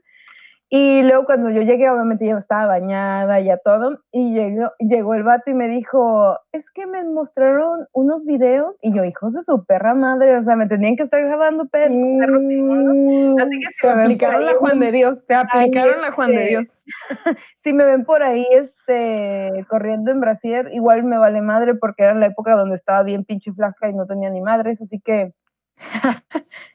Y luego cuando yo llegué, obviamente ya estaba bañada, ya todo, y llegó, llegó el vato y me dijo, es que me mostraron unos videos, y yo, hijos de su perra madre, o sea, me tenían que estar grabando perros. Mm, Así que si te aplicaron la Juan de Dios, te aplicaron la Juan de este, Dios. si me ven por ahí, este, corriendo en brasier, igual me vale madre porque era la época donde estaba bien pinche flaca y no tenía ni madres, así que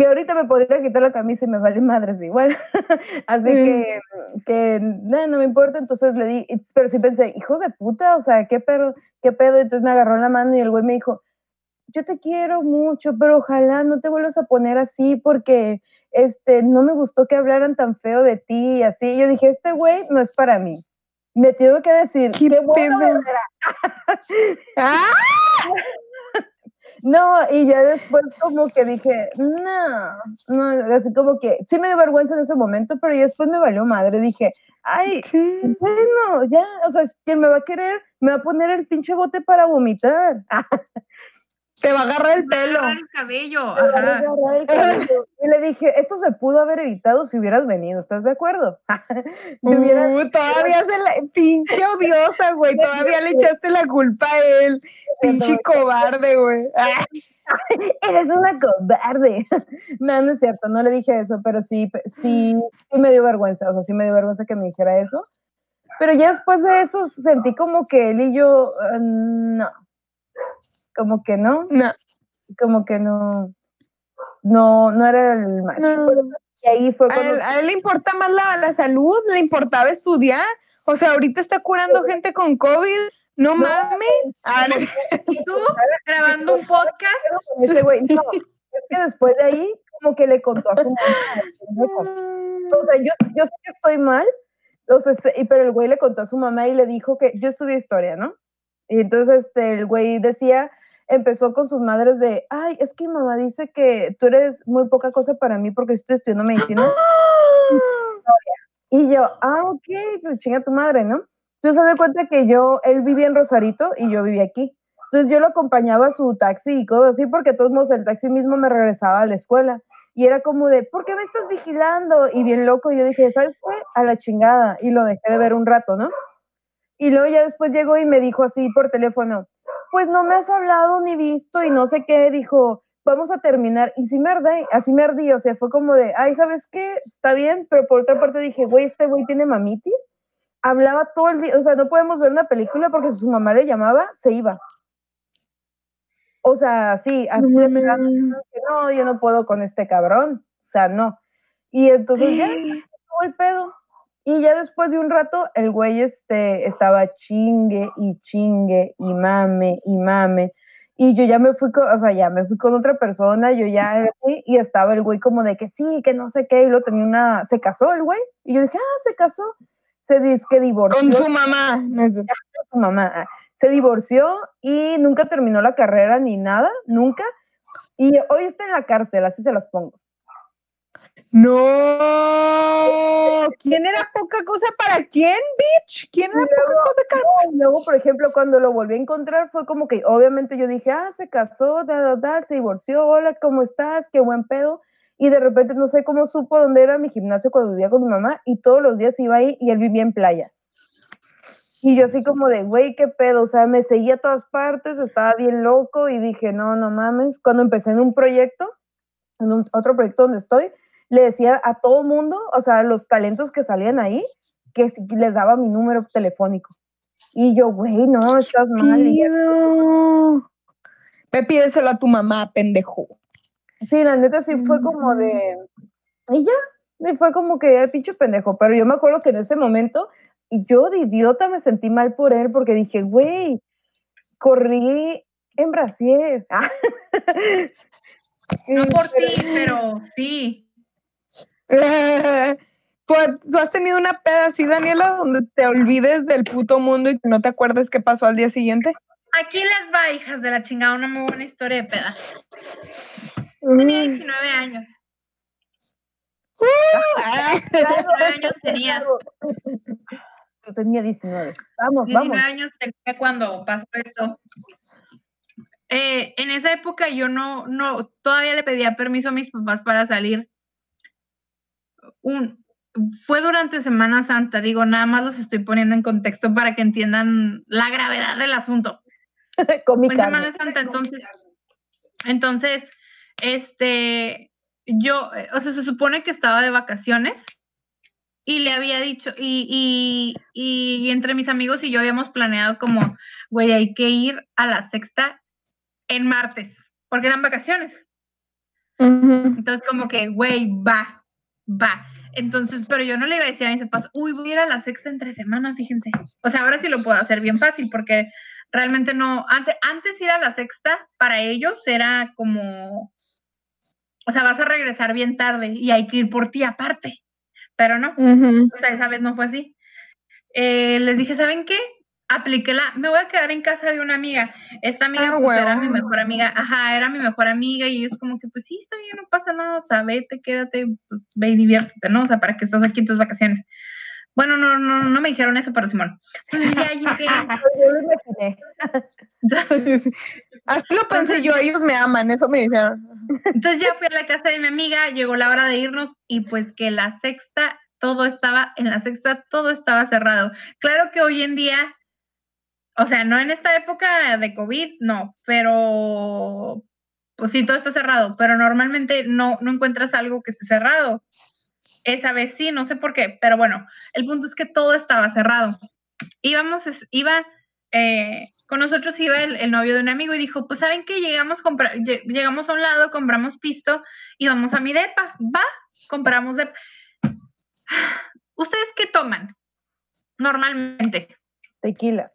que ahorita me podría quitar la camisa y me vale madres igual. Así que, que no me importa. Entonces le di, pero sí pensé, hijos de puta, o sea, ¿qué pedo? ¿Qué pedo? Entonces me agarró la mano y el güey me dijo, yo te quiero mucho, pero ojalá no te vuelvas a poner así porque este, no me gustó que hablaran tan feo de ti y así. yo dije, este güey no es para mí. Me tengo que decir, qué, qué bueno, ¡Ah! No, y ya después como que dije, no, no, así como que sí me dio vergüenza en ese momento, pero ya después me valió madre, dije, ay, bueno, ya, o sea, quien me va a querer, me va a poner el pinche bote para vomitar. Te va a agarrar el pelo. el cabello. Ajá. Y le dije, esto se pudo haber evitado si hubieras venido, ¿estás de acuerdo? uh, todavía se la, pinche odiosa, güey, todavía le echaste la culpa a él. Pinche cobarde, güey. Eres una cobarde. No, no es cierto, no le dije eso, pero sí, sí, sí me dio vergüenza, o sea, sí me dio vergüenza que me dijera eso. Pero ya después de eso sentí como que él y yo, ah, no, como que no, no. como que no, no, no era el match. Y ahí fue a, él, le importa más la, la, salud, le importaba estudiar. O sea, ahorita está curando gente con COVID. No, mames. Ah, ¿Y tú grabando un podcast? Ese güey, no. Es que después de ahí, como que le contó a su mamá. O sea, yo, yo sé que estoy mal, entonces, pero el güey le contó a su mamá y le dijo que yo estudié historia, ¿no? Y entonces este, el güey decía empezó con sus madres de, ay, es que mi mamá dice que tú eres muy poca cosa para mí porque estoy estudiando medicina. y yo, ah, ok, pues chinga tu madre, ¿no? Entonces se da cuenta que yo, él vivía en Rosarito y yo vivía aquí. Entonces yo lo acompañaba a su taxi y cosas así, porque todos modos el taxi mismo me regresaba a la escuela. Y era como de, ¿por qué me estás vigilando? Y bien loco, yo dije, ¿sabes qué? A la chingada. Y lo dejé de ver un rato, ¿no? Y luego ya después llegó y me dijo así por teléfono, pues no me has hablado ni visto y no sé qué, dijo, vamos a terminar. Y sí me ardí, así me ardí, o sea, fue como de, ay, ¿sabes qué? Está bien, pero por otra parte dije, güey, este güey tiene mamitis. Hablaba todo el día, o sea, no podemos ver una película porque si su mamá le llamaba, se iba. O sea, sí, a mí me no, yo no puedo con este cabrón, o sea, no. Y entonces ya, el pedo. Y ya después de un rato, el güey este, estaba chingue y chingue y mame y mame. Y yo ya me fui con, o sea, ya me fui con otra persona, yo ya, y estaba el güey como de que sí, que no sé qué, y lo tenía una, se casó el güey. Y yo dije, ah, se casó. Se dice que divorció. Con su mamá. Con su mamá. Ah, se divorció y nunca terminó la carrera ni nada, nunca. Y hoy está en la cárcel, así se las pongo. No, ¿quién era poca cosa para quién, bitch? ¿Quién era poca cosa para Luego, por ejemplo, cuando lo volví a encontrar, fue como que obviamente yo dije, ah, se casó, da, da, se divorció, hola, ¿cómo estás? Qué buen pedo. Y de repente no sé cómo supo dónde era mi gimnasio cuando vivía con mi mamá y todos los días iba ahí y él vivía en playas. Y yo así como de, güey, qué pedo, o sea, me seguía a todas partes, estaba bien loco y dije, no, no mames. Cuando empecé en un proyecto, en un, otro proyecto donde estoy, le decía a todo mundo, o sea, los talentos que salían ahí, que si les daba mi número telefónico. Y yo, güey, no, estás mal. Me pídeselo a tu mamá, pendejo. Sí, la neta sí fue como de. Y ya, y fue como que el pinche pendejo. Pero yo me acuerdo que en ese momento, y yo de idiota me sentí mal por él porque dije, güey, corrí en Brasil. no por ti, pero sí. ¿Tú, has tenido una peda así, Daniela, donde te olvides del puto mundo y que no te acuerdes qué pasó al día siguiente? Aquí les va, hijas de la chingada, una muy buena historia de peda. Tenía 19 años. Uh, 19 años tenía. Yo tenía 19. Vamos, 19 años tenía cuando pasó esto. Eh, en esa época yo no, no, todavía le pedía permiso a mis papás para salir. Un, fue durante Semana Santa, digo, nada más los estoy poniendo en contexto para que entiendan la gravedad del asunto. fue Semana Santa, entonces, entonces, este, yo, o sea, se supone que estaba de vacaciones y le había dicho, y, y, entre mis amigos y yo habíamos planeado como, güey, hay que ir a la sexta en martes, porque eran vacaciones. Entonces, como que, güey, va, va. Entonces, pero yo no le iba a decir a mis papás, uy, voy a ir a la sexta entre semana, fíjense. O sea, ahora sí lo puedo hacer bien fácil porque realmente no, antes, antes ir a la sexta para ellos era como, o sea, vas a regresar bien tarde y hay que ir por ti aparte. Pero no, o sea, esa vez no fue así. Eh, les dije, ¿saben qué? Apliqué la, me voy a quedar en casa de una amiga. Esta amiga ah, pues era mi mejor amiga, ajá, era mi mejor amiga y ellos como que pues sí, está bien, no pasa nada, o sea, vete, quédate, ve y diviértete, ¿no? O sea, para que estás aquí en tus vacaciones. Bueno, no, no, no me dijeron eso, pero Simón. Entonces ya llegué. Así lo pensé yo, ellos me aman, eso me dijeron. Entonces ya fui a la casa de mi amiga, llegó la hora de irnos y pues que la sexta, todo estaba, en la sexta todo estaba cerrado. Claro que hoy en día o sea, no en esta época de COVID, no, pero pues sí, todo está cerrado, pero normalmente no, no encuentras algo que esté cerrado. Esa vez sí, no sé por qué, pero bueno, el punto es que todo estaba cerrado. Iba, eh, con nosotros iba el, novio de un amigo y dijo, pues saben que llegamos, llegamos a un lado, compramos pisto y vamos a mi depa, va, compramos depa. ¿Ustedes qué toman normalmente? Tequila.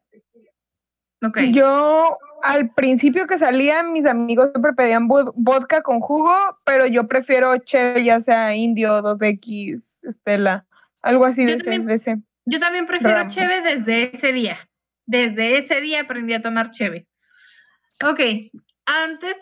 Yo al principio que salía, mis amigos siempre pedían vodka con jugo, pero yo prefiero cheve, ya sea indio, 2X, Estela, algo así yo de, también, ese. Yo también prefiero cheve desde ese día. Desde ese día aprendí a tomar cheve. Ok, antes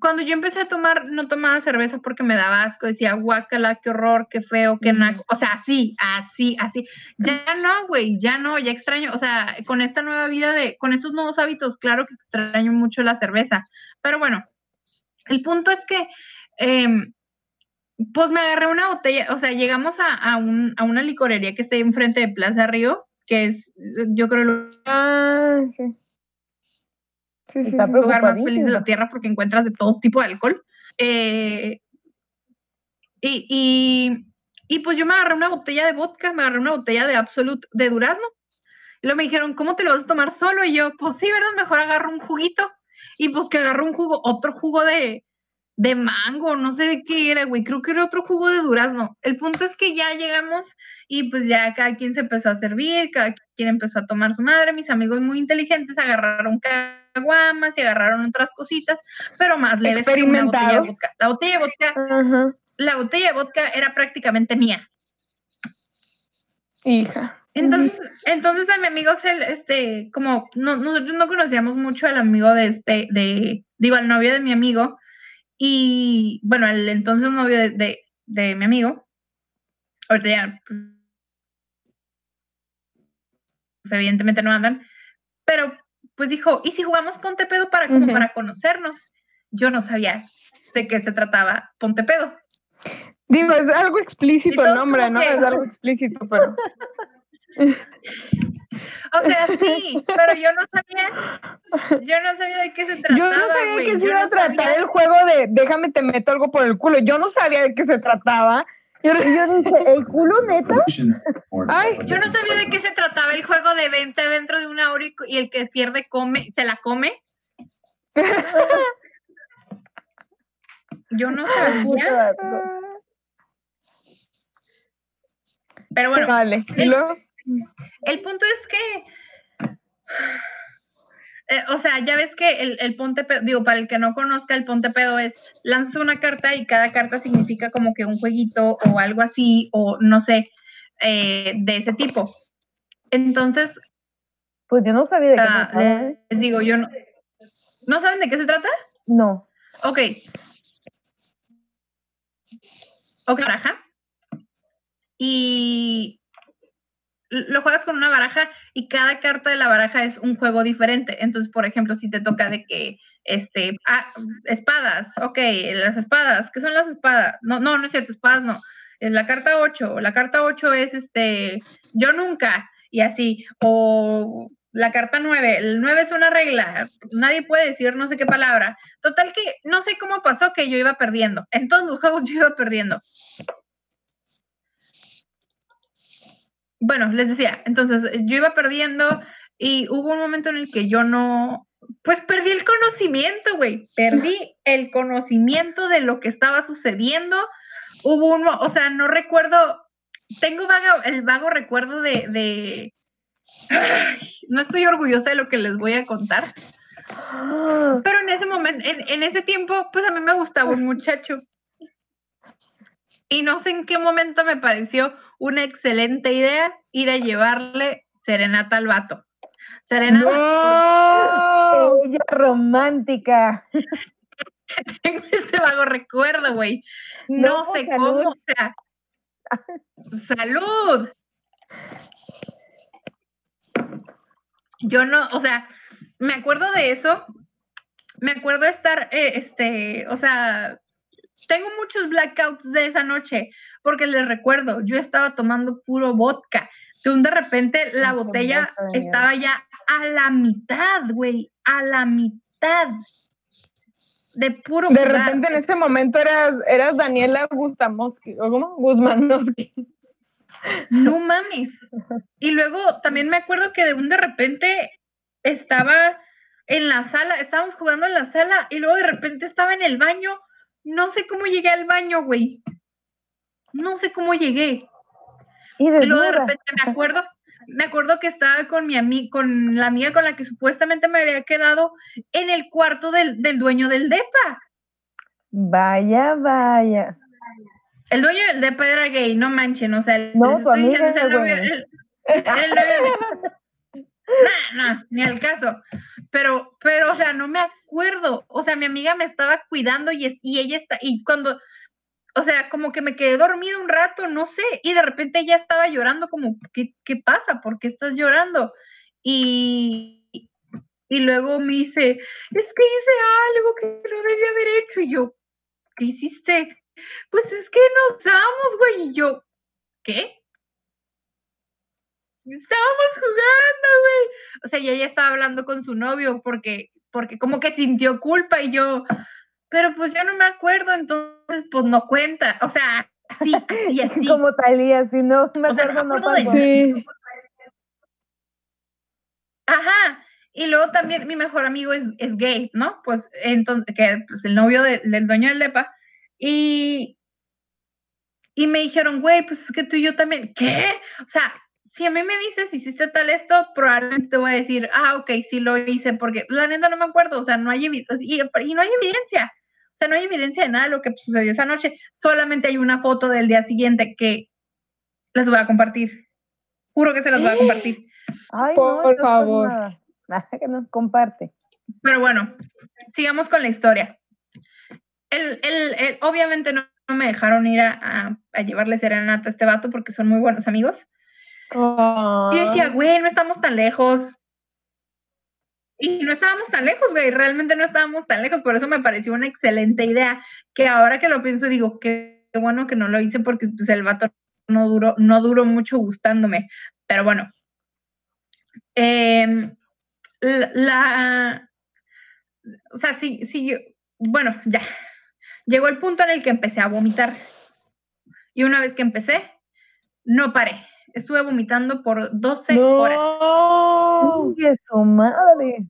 cuando yo empecé a tomar, no tomaba cerveza porque me daba asco, decía, guácala, qué horror, qué feo, qué naco. O sea, así, así, así. Ya no, güey, ya no, ya extraño. O sea, con esta nueva vida de, con estos nuevos hábitos, claro que extraño mucho la cerveza. Pero bueno, el punto es que, em, pues me agarré una botella, o sea, llegamos a, una licorería que está ahí enfrente de Plaza Río, que es, yo creo, ah, sí Sí, sí, el lugar más feliz de la tierra porque encuentras de todo tipo de alcohol. Eh, y, y, pues yo me agarré una botella de vodka, me agarré una botella de Absolute de durazno. Y luego me dijeron, ¿cómo te lo vas a tomar solo? Y yo, pues sí, ¿verdad? Mejor agarro un juguito. Y pues que agarro un jugo, otro jugo de, de mango, no sé de qué era, güey, creo que era otro jugo de durazno. El punto es que ya llegamos y pues ya cada quien se empezó a servir, cada quien empezó a tomar su madre, mis amigos muy inteligentes agarraron caguamas y agarraron otras cositas, pero más leves que una botella de vodka. La botella de vodka, la botella de vodka era prácticamente mía. Hija. Entonces, entonces a mi amigo se, este, como no, nosotros no conocíamos mucho al amigo de este, de, digo, al novio de mi amigo, y bueno, el entonces novio de, mi amigo, ahorita ya, pues, evidentemente no andan, pero pues dijo, ¿y si jugamos Ponte Pedo para, como para conocernos? Yo no sabía de qué se trataba Ponte Pedo. Digo, es algo explícito el nombre, ¿no? Es algo explícito, pero... O sea, sí, pero yo no sabía, yo no sabía de qué se trataba. Yo no sabía de qué se iba a tratar el juego de déjame te meto algo por el culo. Yo no sabía de qué se trataba. Yo, dije, ¿el culo neta? Ay, yo no sabía de qué se trataba el juego de venta dentro de una hora y el que pierde come, se la come. yo no sabía. Pero bueno, vale. ¿Y luego? El punto es que, eh, o sea, ya ves que el, el ponte pedo, digo, para el que no conozca, el ponte pedo es lanzas una carta y cada carta significa como que un jueguito o algo así, o no sé, eh, de ese tipo. Entonces. Pues yo no sabía de qué se ah, trataba. ¿eh? Les digo, yo no. ¿No saben de qué se trata? No. Ok. Ok, baraja. Y lo juegas con una baraja y cada carta de la baraja es un juego diferente. Entonces, por ejemplo, si te toca de que, este, ah, espadas, ok, las espadas, ¿qué son las espadas? No, no, no es cierto, espadas no. En la carta 8, la carta 8 es, este, yo nunca, y así, o la carta 9, el 9 es una regla, nadie puede decir no sé qué palabra. Total que no sé cómo pasó que yo iba perdiendo. En todos los juegos yo iba perdiendo. Bueno, les decía, entonces yo iba perdiendo y hubo un momento en el que yo no, pues perdí el conocimiento, güey, perdí el conocimiento de lo que estaba sucediendo. Hubo un, o sea, no recuerdo, tengo el vago recuerdo de, de no estoy orgullosa de lo que les voy a contar. Pero en ese momento, en, en ese tiempo, pues a mí me gustaba un muchacho. Y no sé en qué momento me pareció una excelente idea ir a llevarle serenata al vato. Serenata. ¡No! Ella romántica. Tengo ese vago recuerdo, güey. No, sé cómo. sea, salud. Yo no, o sea, me acuerdo de eso. Me acuerdo de estar, eh, este, o sea, tengo muchos blackouts de esa noche, porque les recuerdo, yo estaba tomando puro vodka. De un de repente la botella estaba ya a la mitad, güey, a la mitad. De puro De repente en ese momento eras, eras Daniela Gustamoski, ¿o cómo? Guzmanowski. No mames. Y luego también me acuerdo que de un de repente estaba en la sala, estábamos jugando en la sala y luego de repente estaba en el baño no sé cómo llegué al baño, güey. No sé cómo llegué. Y, luego de repente me acuerdo, me acuerdo que estaba con mi amiga, con la amiga con la que supuestamente me había quedado en el cuarto del, dueño del DEPA. Vaya, vaya. El dueño del DEPA era gay, no manchen, o sea, no, su amiga el novio, el, no, no, ni al caso. Pero, pero, o sea, no me O sea, mi amiga me estaba cuidando y, y ella está, y cuando, o sea, como que me quedé dormida un rato, no sé, y de repente ella estaba llorando como, ¿qué, qué pasa? ¿Por qué estás llorando? Y, y luego me dice, es que hice algo que no debía haber hecho. Y yo, ¿qué hiciste? Pues es que nos damos, güey. Y yo, ¿qué? estábamos jugando, güey. O sea, y ella estaba hablando con su novio porque, porque como que sintió culpa y yo, pero pues yo no me acuerdo, entonces pues no cuenta. O sea, sí, así, así. como Talía, si no me acuerdo, no, pasó. Ajá. Y luego también mi mejor amigo es, es gay, ¿no? Pues entonces, que pues, el novio del dueño del DEPA. Y, y me dijeron, güey, pues es que tú y yo también, ¿qué? O sea, si a mí me dices, hiciste tal esto, probablemente te voy a decir, ah, ok, sí lo hice, porque la neta no me acuerdo, o sea, no hay evidencia, y, no hay evidencia, o sea, no hay evidencia de nada de lo que sucedió esa noche, solamente hay una foto del día siguiente que les voy a compartir. Juro que se las voy a compartir. Ay, por favor. Nada. que nos comparte. Pero bueno, sigamos con la historia. El, el, obviamente no, me dejaron ir a, a, a llevarle serenata a este vato porque son muy buenos amigos. Y decía, güey, no estamos tan lejos. Y no estábamos tan lejos, güey, realmente no estábamos tan lejos, por eso me pareció una excelente idea, que ahora que lo pienso digo, qué, bueno que no lo hice porque pues, el vato no duró, no duró mucho gustándome, pero bueno. em, la, o sea, sí, sí, yo, bueno, ya, llegó el punto en el que empecé a vomitar. Y una vez que empecé, no paré. Estuve vomitando por 12 no. horas. ¡Qué su madre!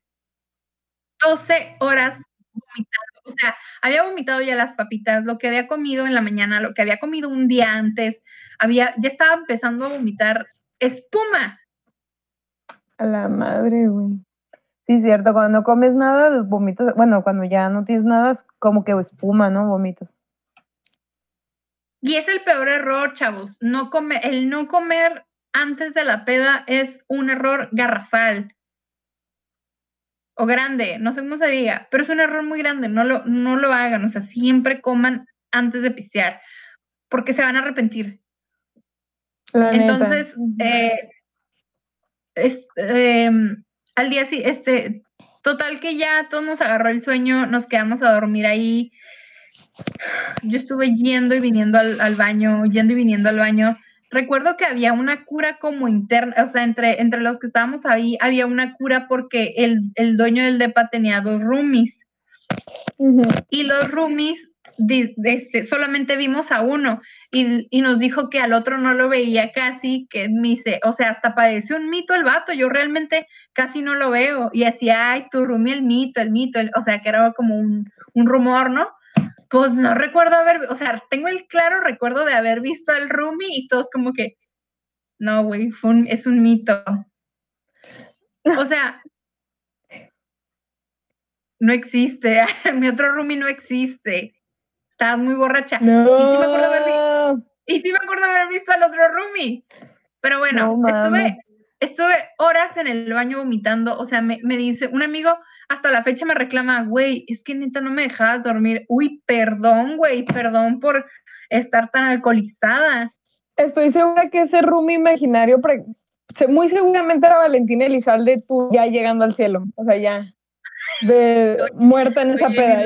12 horas vomitando. O sea, había vomitado ya las papitas, lo que había comido en la mañana, lo que había comido un día antes, había, ya estaba empezando a vomitar espuma. A la madre, güey. Sí, cierto, cuando no comes nada, vomitas, bueno, cuando ya no tienes nada, es como que espuma, ¿no? Vomitas. Y es el peor error, chavos. No come, el no comer antes de la peda es un error garrafal. O grande, no sé cómo se diga, pero es un error muy grande, no lo, no lo hagan, o sea, siempre coman antes de pistear, porque se van a arrepentir. Entonces, eh, em, al día sí, este, total que ya todos nos agarró el sueño, nos quedamos a dormir ahí. Yo estuve yendo y viniendo al, baño, yendo y viniendo al baño. Recuerdo que había una cura como interna, o sea, entre, entre los que estábamos ahí, había una cura porque el, el dueño del DEPA tenía dos roomies. Y los roomies este, solamente vimos a uno y, nos dijo que al otro no lo veía casi, que me dice, o sea, hasta parece un mito el vato, yo realmente casi no lo veo. Y así, ay, tu Rumi el mito, el mito, o sea, que era como un, rumor, ¿no? Pues no recuerdo haber, o sea, tengo el claro recuerdo de haber visto al Rumi y todos como que, no, güey, es un mito. O sea, no existe, mi otro Rumi no existe estaba muy borracha. Y sí me acuerdo haber, y sí me acuerdo haber visto al otro roomie. Pero bueno, estuve, estuve horas en el baño vomitando. O sea, me, me, dice, un amigo hasta la fecha me reclama, güey, es que neta no me dejabas dormir. Uy, perdón, güey, perdón por estar tan alcoholizada. Estoy segura que ese roomie imaginario, muy seguramente era Valentina Elizalde, tú ya llegando al cielo. O sea, ya de muerta en esa peda.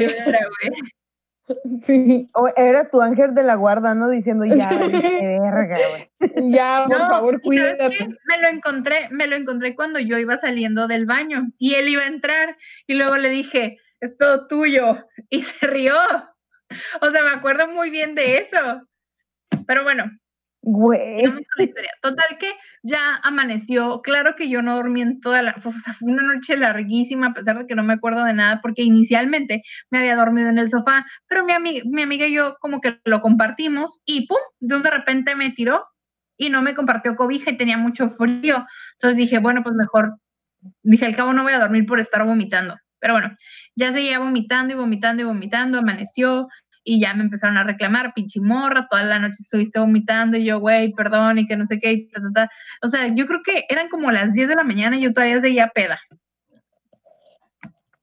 Sí. O era tu ángel de la guarda, ¿no? Diciendo, ya, verga, güey. Ya, por favor, cuídate. Me lo encontré, me lo encontré cuando yo iba saliendo del baño y él iba a entrar y luego le dije, es todo tuyo. Y se rió. O sea, me acuerdo muy bien de eso. Pero bueno, Güey. Total que ya amaneció. Claro que yo no dormí en toda la. O sea, fue una noche larguísima, a pesar de que no me acuerdo de nada, porque inicialmente me había dormido en el sofá, pero mi, amiga, mi amiga y yo, como que lo compartimos y pum, de un de repente me tiró y no me compartió cobija y tenía mucho frío. Entonces dije, bueno, pues mejor. Dije, al cabo no voy a dormir por estar vomitando. Pero bueno, ya seguía vomitando y vomitando y vomitando, amaneció, y ya me empezaron a reclamar, pinchimorra, toda la noche estuviste vomitando y yo, güey, perdón, y que no sé qué, o sea, yo creo que eran como las 10 de la mañana y yo todavía seguía peda.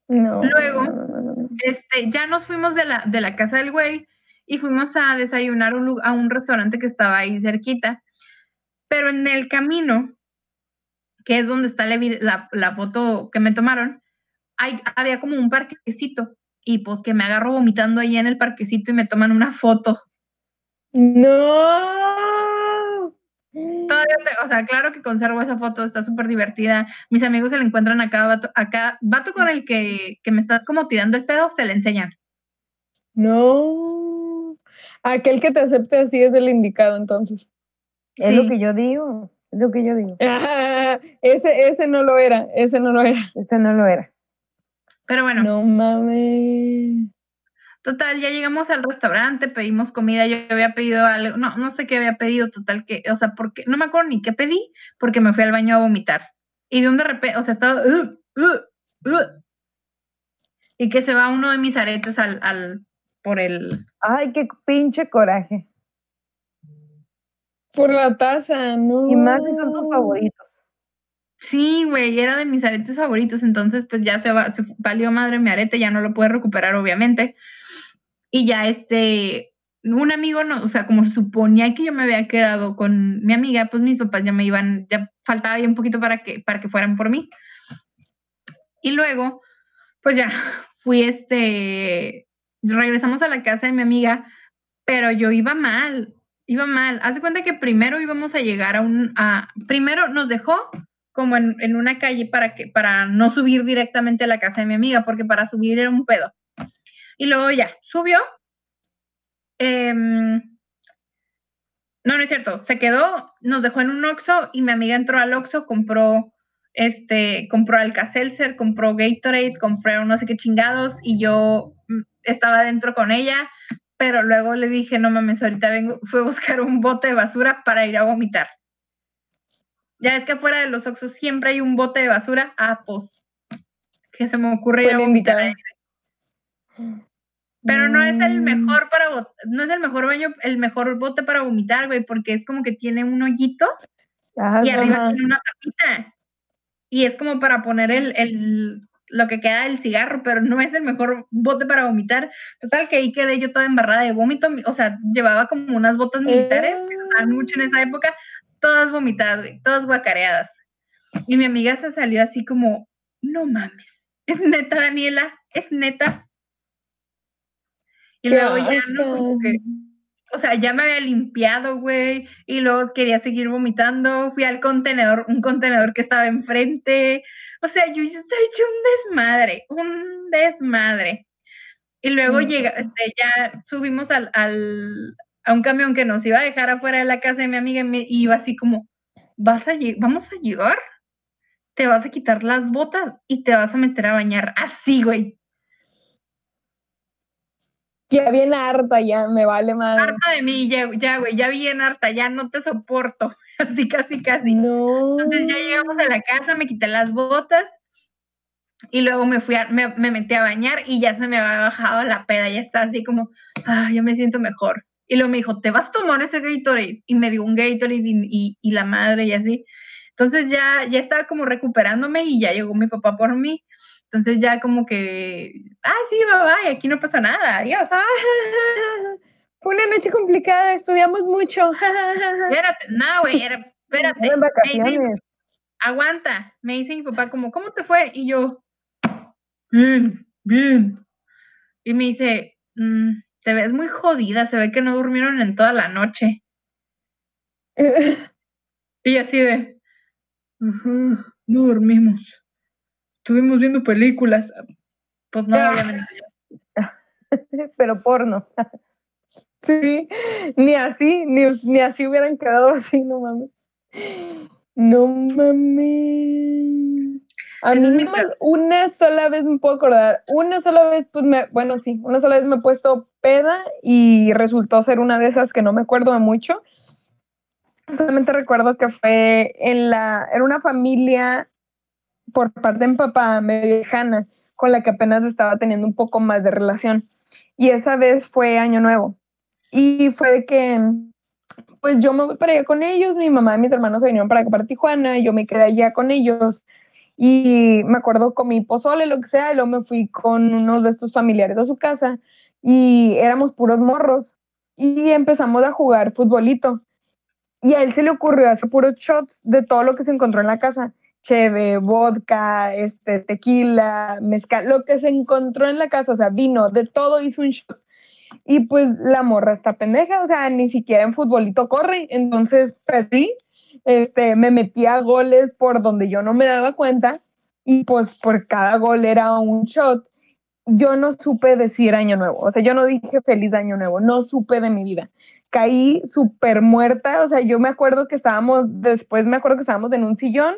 No. Luego, este, ya nos fuimos de la, de la casa del güey y fuimos a desayunar a un restaurante que estaba ahí cerquita, pero en el camino, que es donde está la, la foto que me tomaron, hay, había como un parquecito y pues que me agarro vomitando ahí en el parquecito y me toman una foto. No. Todavía, o sea, claro que conservo esa foto, está súper divertida. Mis amigos se la encuentran acá, vato, acá, vato con el que, me está como tirando el pedo, se le enseñan. No. Aquel que te acepte así es el indicado, entonces. Es lo que yo digo, es lo que yo digo. ese, ese no lo era, ese no lo era. Ese no lo era. Pero bueno. No mames. Total, ya llegamos al restaurante, pedimos comida, yo había pedido algo, no, no sé qué había pedido, total que, o sea, porque, no me acuerdo ni qué pedí, porque me fui al baño a vomitar. Y de un de repente, o sea, estaba, uh, uh, uh, y que se va uno de mis aretes al, al, por el... Ay, qué pinche coraje. Por la taza, no. Y más que son tus favoritos. Sí, güey, era de mis aretes favoritos, entonces pues ya se, va, valió madre mi arete, ya no lo puede recuperar obviamente. Y ya este, un amigo, no, o sea, como suponía que yo me había quedado con mi amiga, pues mis papás ya me iban, ya faltaba ahí un poquito para que, para que fueran por mí. Y luego, pues ya fui este, regresamos a la casa de mi amiga, pero yo iba mal, iba mal. Hace cuenta que primero íbamos a llegar a un, primero nos dejó como en, una calle para, que, para no subir directamente a la casa de mi amiga, porque para subir era un pedo. Y luego ya, subió. Em, no, no es cierto, se quedó, nos dejó en un Oxxo y mi amiga entró al Oxxo, compró este, compró Alka-Seltzer, compró Gatorade, compró no sé qué chingados y yo mm, estaba dentro con ella, pero luego le dije, no mames, ahorita vengo, fue a buscar un bote de basura para ir a vomitar. Ya es que afuera de los Oxos siempre hay un bote de basura. Ah, pues, que se me ocurre ir a vomitar. Pero no es el mm. mejor para no es el mejor baño, el mejor bote para vomitar, güey, porque es como que tiene un hoyito y arriba tiene una tapita. Y es como para poner el, el, lo que queda del cigarro, pero no es el mejor bote para vomitar. Total, que ahí quedé yo toda embarrada de vómito. O sea, llevaba como unas botas militares, que usaban mucho en esa época, todas vomitadas, todas guacareadas. Y mi amiga se salió así como, no mames, es neta, Daniela, es neta. Y luego ya no, como que, o sea, ya me había limpiado, güey, y luego quería seguir vomitando. Fui al contenedor, un contenedor que estaba enfrente. O sea, yo estoy hecho un desmadre, un desmadre. Y luego llega, este, ya subimos al, al, a un camión que nos iba a dejar afuera de la casa de mi amiga y me iba así como, ¿vas a vamos a llegar? Te vas a quitar las botas y te vas a meter a bañar. Así, güey. Ya bien harta, ya me vale más. Harta de mí, ya, ya, güey, ya bien harta, ya no te soporto. Así, casi, casi. No. Entonces ya llegamos a la casa, me quité las botas y luego me fui a, me, metí a bañar y ya se me había bajado la peda, ya estaba así como, ah, yo me siento mejor. Y luego me dijo, ¿te vas a tomar ese Gatorade? Y me dio un Gatorade y, y, la madre y así. Entonces ya, ya estaba como recuperándome y ya llegó mi papá por mí. Entonces ya como que, ah, sí, bye, bye, aquí no pasa nada, adiós. fue una noche complicada, estudiamos mucho. espérate, no, güey, espérate. aguanta, me dice mi papá como, ¿cómo te fue? Y yo, bien, bien. Y me dice, mm, te ves muy jodida, se ve que no durmieron en toda la noche. y así de, no dormimos estuvimos viendo películas. Pues no, obviamente. Pero porno. Sí, ni así, ni, ni así hubieran quedado así, no mames. No mames. A mí una sola vez me puedo acordar, una sola vez, pues me, bueno, sí, una sola vez me he puesto peda y resultó ser una de esas que no me acuerdo de mucho. Solamente recuerdo que fue en la, era una familia por parte de mi papá medio lejana, con la que apenas estaba teniendo un poco más de relación. Y esa vez fue Año Nuevo. Y fue de que, pues yo me voy para allá con ellos, mi mamá y mis hermanos se vinieron para acá, para Tijuana, y yo me quedé allá con ellos. Y me acuerdo con mi pozole, lo que sea, y luego me fui con uno de estos familiares a su casa y éramos puros morros. Y empezamos a jugar futbolito. Y a él se le ocurrió hacer puros shots de todo lo que se encontró en la casa cheve, vodka, este, tequila, mezcal, lo que se encontró en la casa, o sea, vino, de todo hizo un shot. Y pues la morra está pendeja, o sea, ni siquiera en futbolito corre, entonces perdí, este, me metí a goles por donde yo no me daba cuenta y pues por cada gol era un shot. Yo no supe decir año nuevo, o sea, yo no dije feliz año nuevo, no supe de mi vida. Caí súper muerta, o sea, yo me acuerdo que estábamos, después me acuerdo que estábamos en un sillón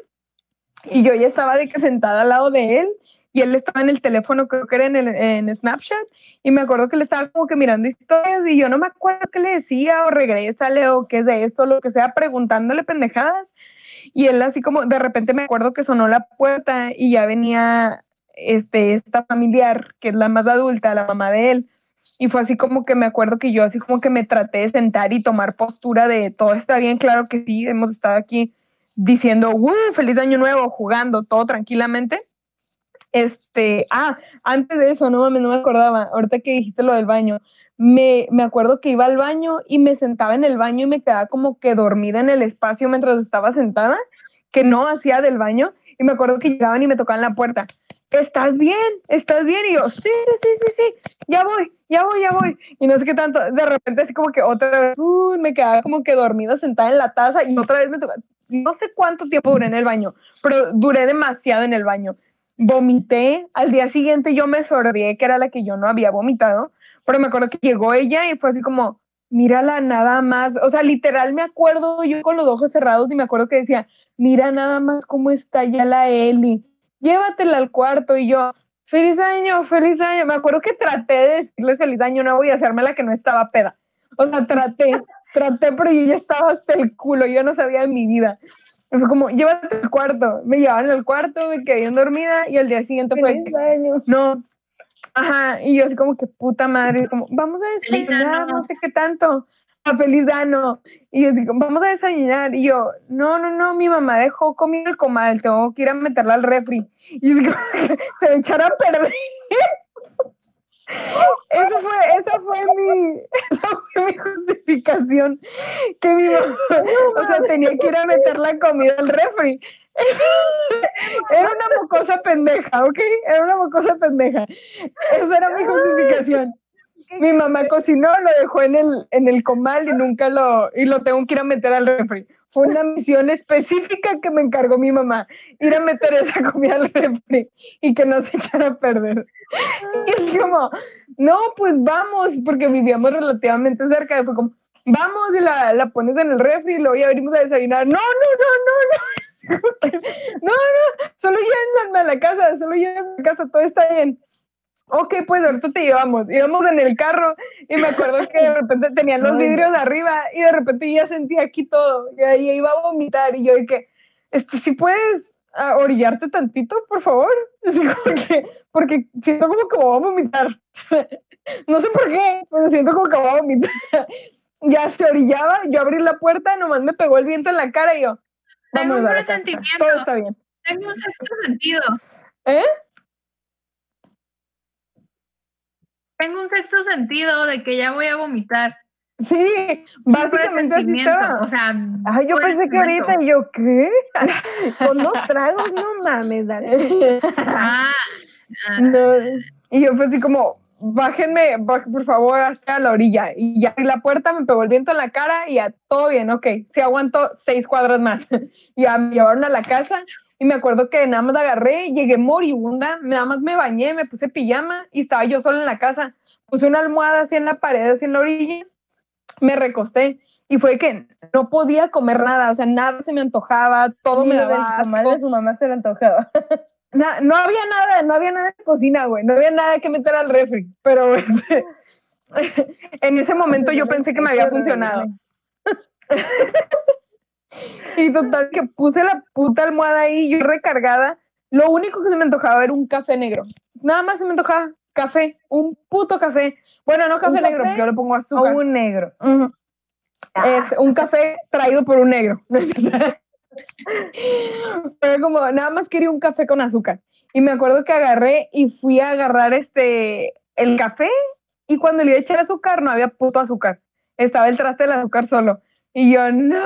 y yo ya estaba de que sentada al lado de él y él estaba en el teléfono, creo que era en, el, en Snapchat, y me acuerdo que le estaba como que mirando historias y yo no me acuerdo qué le decía o regrésale o qué es de eso, lo que sea, preguntándole pendejadas. Y él así como, de repente me acuerdo que sonó la puerta y ya venía este, esta familiar, que es la más adulta, la mamá de él. Y fue así como que me acuerdo que yo así como que me traté de sentar y tomar postura de todo está bien, claro que sí, hemos estado aquí diciendo, feliz año nuevo, jugando todo tranquilamente. Este, ah, antes de eso, no mames, no me acordaba, ahorita que dijiste lo del baño, me, me acuerdo que iba al baño y me sentaba en el baño y me quedaba como que dormida en el espacio mientras estaba sentada, que no hacía del baño, y me acuerdo que llegaban y me tocaban la puerta, ¿estás bien? ¿Estás bien? Y yo, sí, sí, sí, sí, sí, ya voy, ya voy, ya voy. Y no sé qué tanto, de repente así como que otra vez, uh, me quedaba como que dormida sentada en la taza y otra vez me tocaba, no sé cuánto tiempo duré en el baño, pero duré demasiado en el baño. Vomité, al día siguiente yo me sordié, que era la que yo no había vomitado, pero me acuerdo que llegó ella y fue así como, mírala nada más, o sea, literal me acuerdo yo con los ojos cerrados y me acuerdo que decía, mira nada más cómo está ya la Eli, llévatela al cuarto y yo, feliz año, feliz año, me acuerdo que traté de decirles feliz año no voy a hacerme la que no estaba peda, o sea, traté, traté, pero yo ya estaba hasta el culo, yo no sabía de mi vida. Fue como, llévate al cuarto. Me llevaban al cuarto, me quedé dormida y al día siguiente fue, no, Ajá, y yo así como que puta madre, como, vamos a desayunar, no sé qué tanto, a feliz dano. Y yo así como, vamos a desayunar. Y yo, no, no, no, mi mamá dejó comida el comal, tengo que ir a meterla al refri. Y así como se me echaron a perder. Eso fue, eso fue mi, eso fue mi justificación. Que mi mamá, o sea, tenía que ir a meter la comida al refri. Era una mocosa pendeja, ¿ok? Era una mocosa pendeja. Esa era mi justificación. Mi mamá cocinó, lo dejó en el, en el comal y nunca lo, y lo tengo que ir a meter al refri. Fue una misión específica que me encargó mi mamá, ir a meter esa comida al refri y que no se echara a perder. Y es como, no, pues vamos, porque vivíamos relativamente cerca. Fue como, vamos y la, la pones en el refri y luego ya venimos a desayunar. No, no, no, no, no no, no, solo llévenme a la casa, solo llévenme a la casa, todo está bien. Ok, pues ahorita te llevamos. Íbamos en el carro y me acuerdo que de repente tenían los vidrios arriba y de repente ya sentía aquí todo y ahí iba a vomitar y yo dije, este, si puedes ah, orillarte tantito, por favor. porque, porque siento como que voy a vomitar. no sé por qué, pero siento como que voy a vomitar. ya se orillaba, yo abrí la puerta, nomás me pegó el viento en la cara y yo, tengo un presentimiento. Todo está bien. Tengo un sexto sentido. ¿Eh? Tengo un sexto sentido de que ya voy a vomitar. Sí, básicamente así O sea, Ay, yo pensé que ahorita yo, ¿qué? Con dos tragos, no mames, dale. Ah, ah. No. Y yo fue así como, bájenme, por favor, hasta la orilla. Y ya la puerta, me pegó el viento en la cara y ya todo bien, ok. Sí aguanto seis cuadras más. ya me llevaron a la casa y me acuerdo que nada más la agarré, llegué moribunda, nada más me bañé, me puse pijama y estaba yo sola en la casa. Puse una almohada así en la pared, así en la orilla, me recosté. Y fue que no podía comer nada, o sea, nada se me antojaba, todo me daba asco. Su mamá se le antojaba. no había nada, no había nada de cocina, güey, no había nada que meter al refri, pero este, en ese momento yo pensé que me había funcionado. y total, que puse la puta almohada ahí, yo recargada, lo único que se me antojaba era un café negro, nada más se me antojaba café, un puto café, bueno, no café, negro, porque yo le pongo azúcar. O un negro. este, un café traído por un negro. Pero como nada más quería un café con azúcar. Y me acuerdo que agarré y fui a agarrar este, el café y cuando le iba a echar azúcar no había puto azúcar. Estaba el traste del azúcar solo. Y yo, no.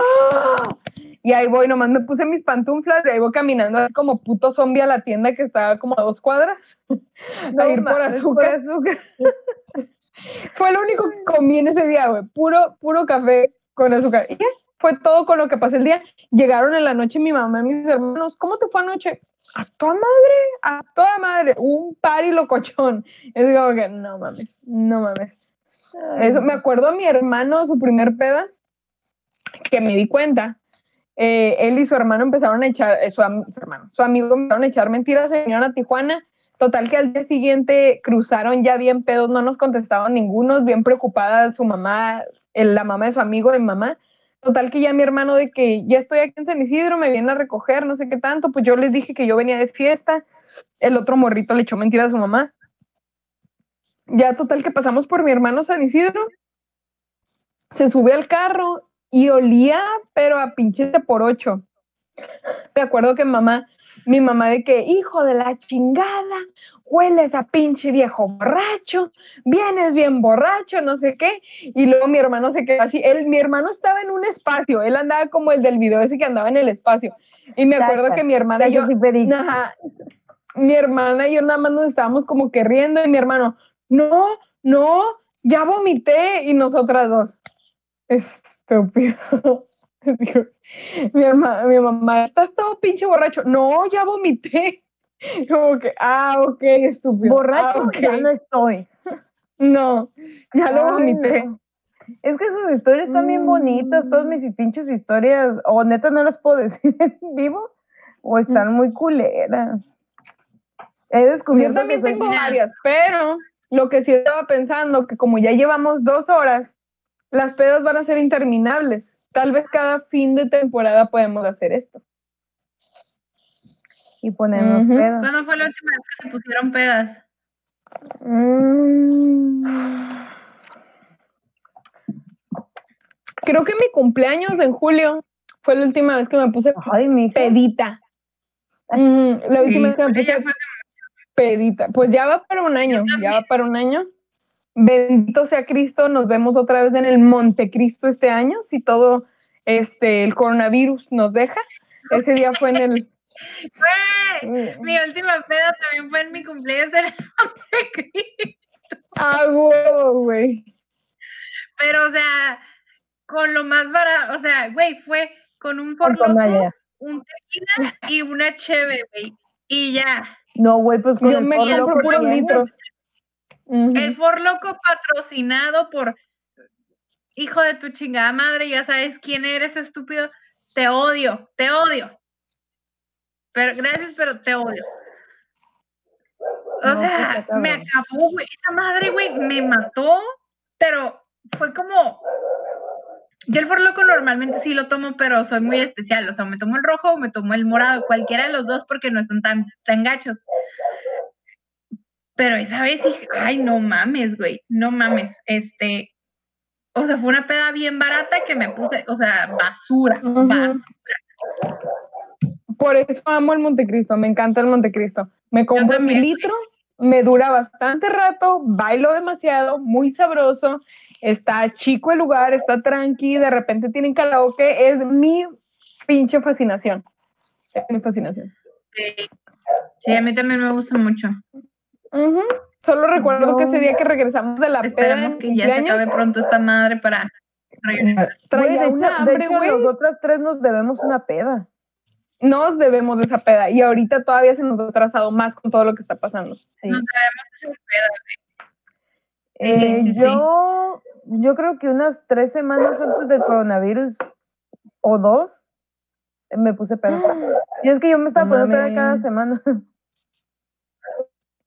Y ahí voy, nomás me puse mis pantuflas y ahí voy caminando así como puto zombie a la tienda que estaba como a dos cuadras. a ir por azúcar. Fue lo único que comí en ese día, güey. Puro, puro café con azúcar. Y ya, fue todo con lo que pasé el día. Llegaron en la noche mi mamá y mis hermanos, ¿cómo te fue anoche? A toda madre, a toda madre, un par y locochón. Es como que, no mames, no mames. Eso, me acuerdo a mi hermano, su primer peda, que me di cuenta. Eh, él y su hermano empezaron a echar, eh, su, hermano, su amigo empezaron a echar mentiras, se vinieron a Tijuana. Total que al día siguiente cruzaron ya bien pedos, no nos contestaban ninguno, bien preocupada su mamá, la mamá de su amigo de mamá Total que ya mi hermano de que ya estoy aquí en San Isidro, me viene a recoger, no sé qué tanto, pues yo les dije que yo venía de fiesta, el otro morrito le echó mentira a su mamá. Ya total que pasamos por mi hermano San Isidro, se sube al carro y olía, pero a pinchete por ocho. Me acuerdo que mamá, mi mamá de que, hijo de la chingada, hueles a pinche viejo borracho, vienes bien borracho, no sé qué. Y luego mi hermano se quedó así. Él, mi hermano estaba en un espacio, él andaba como el del video ese que andaba en el espacio. Y me acuerdo que mi hermana y yo, mi hermana y yo nada más nos estábamos como que riendo y mi hermano, no, no, ya vomité y nosotras dos. Estúpido. mi, hermana, mi mamá, estás todo pinche borracho. No, ya vomité. Como que, ah, ok, estúpido. Borracho, ah, ya no estoy. No, ya lo vomité. Es que sus historias están bien bonitas, todas mis mm. pinches historias, o neta no las puedo decir en vivo, o están muy culeras. He descubierto Yo también tengo varias, pero lo que sí estaba pensando, que como ya llevamos dos horas, las pedas van a ser interminables. Tal vez cada fin de temporada podemos hacer esto. Y ponemos pedas. ¿Cuándo fue la última vez que se pusieron pedas? Mm. Creo que mi cumpleaños en julio fue la última vez que me puse pedita. la última vez que me puse pedita. Pues ya va para un año, ya va para un año. Bendito sea Cristo, nos vemos otra vez en el Montecristo este año, si todo este el coronavirus nos deja. Ese día fue en el mi última peda también fue en mi cumpleaños en el Montecristo. Ah, güey. Pero, o sea, con lo más barato, o sea, güey, fue con un forloco, un tequila y una cheve, güey. Y ya. No, güey, pues con el me compro puros litros. El forloco patrocinado por hijo de tu chingada madre, ya sabes quién eres, estúpido. Te odio, te odio. Pero gracias, pero te odio. O sea, me acabó, güey. Esa madre, güey, me mató, pero fue como. Yo el forloco normalmente sí lo tomo, pero soy muy especial. O sea, me tomo el rojo o me tomo el morado, cualquiera de los dos porque no están tan, tan gachos. Pero esa vez dije, ay, no mames, güey, no mames. Este, o sea, fue una peda bien barata que me puse, o sea, basura, basura. Por eso amo el Montecristo, me encanta el Montecristo. Me compro mi litro, me dura bastante rato, bailo demasiado, muy sabroso, está chico el lugar, está tranqui, de repente tienen karaoke, es mi pinche fascinación. Es mi fascinación. Sí, a mí también me gusta mucho. Solo recuerdo que ese día que regresamos de la Esperemos que ya se acabe pronto esta madre para regresar. Traía una hambre, güey. Nosotras tres nos debemos una peda nos debemos de esa peda y ahorita todavía se nos ha atrasado más con todo lo que está pasando. Sí. Nos debemos de esa peda. Eh, yo, yo creo que unas tres semanas antes del coronavirus o dos me puse peda. Y es que yo me estaba poniendo peda cada semana.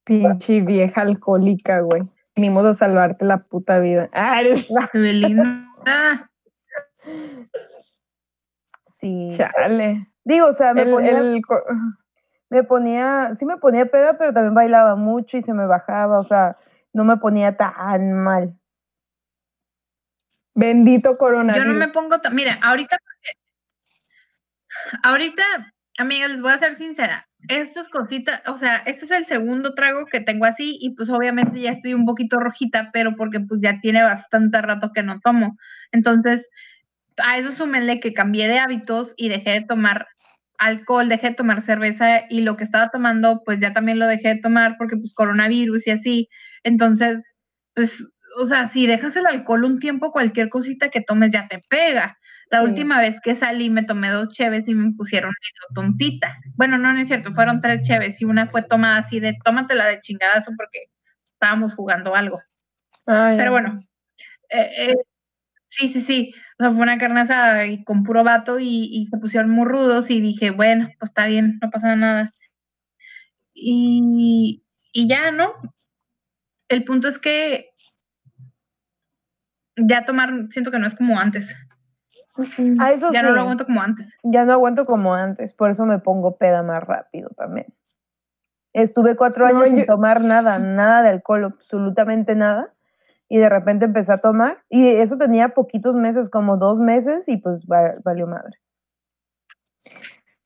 Pinche vieja alcohólica, güey. Venimos a salvarte la puta vida. Ah, eres Sí. Chale. Digo, o sea, me ponía. me ponía, sí me ponía peda, pero también bailaba mucho y se me bajaba, o sea, no me ponía tan mal. Bendito coronavirus. Yo no me pongo, mira, ahorita, ahorita, amigas, les voy a ser sincera, estas cositas, o sea, este es el segundo trago que tengo así y pues obviamente ya estoy un poquito rojita, pero porque pues ya tiene bastante rato que no tomo. Entonces, a eso súmenle que cambié de hábitos y dejé de tomar alcohol, dejé de tomar cerveza y lo que estaba tomando, pues ya también lo dejé de tomar porque pues coronavirus y así. Entonces, pues, o sea, si dejas el alcohol un tiempo, cualquier cosita que tomes ya te pega. La última vez que salí me tomé dos cheves y me pusieron tontita. Bueno, no, no es cierto, fueron tres cheves y una fue tomada así de tómatela de chingadazo porque estábamos jugando algo. Pero bueno, eh, eh, sí, sí, sí. O sea, fue una carnaza y con puro vato y, se pusieron muy rudos y dije, bueno, pues está bien, no pasa nada. Y, ya, ¿no? El punto es que ya tomar, siento que no es como antes. A eso ya no lo aguanto como antes. Ya no aguanto como antes, por eso me pongo peda más rápido también. Estuve cuatro años sin tomar nada, nada de alcohol, absolutamente nada y de repente empecé a tomar y eso tenía poquitos meses, como dos meses y pues valió madre.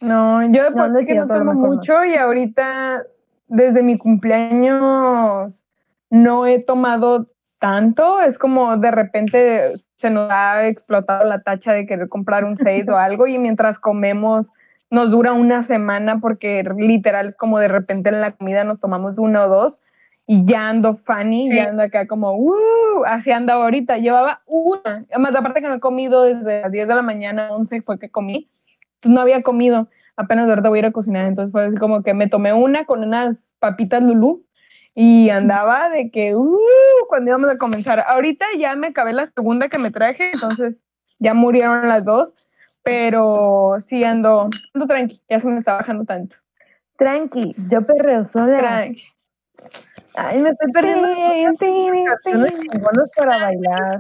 No, yo después no, no tomo mucho y ahorita desde mi cumpleaños no he tomado tanto, es como de repente se nos ha explotado la tacha de querer comprar un 6 o algo y mientras comemos nos dura una semana porque literal es como de repente en la comida nos tomamos uno o dos y ya ando funny, ya ando acá como, uh, así ando ahorita. Llevaba una, además aparte que no he comido desde las 10 de la mañana, 11 fue que comí, entonces no había comido, apenas ahorita voy a ir a cocinar, entonces fue así como que me tomé una con unas papitas Lulú y andaba de que, uh, cuando íbamos a comenzar. Ahorita ya me acabé la segunda que me traje, entonces ya murieron las dos, pero sí ando, ando tranqui, ya se me está bajando tanto. Tranqui, yo perreo sola. Tranqui. Ay, me estoy perdiendo para bailar.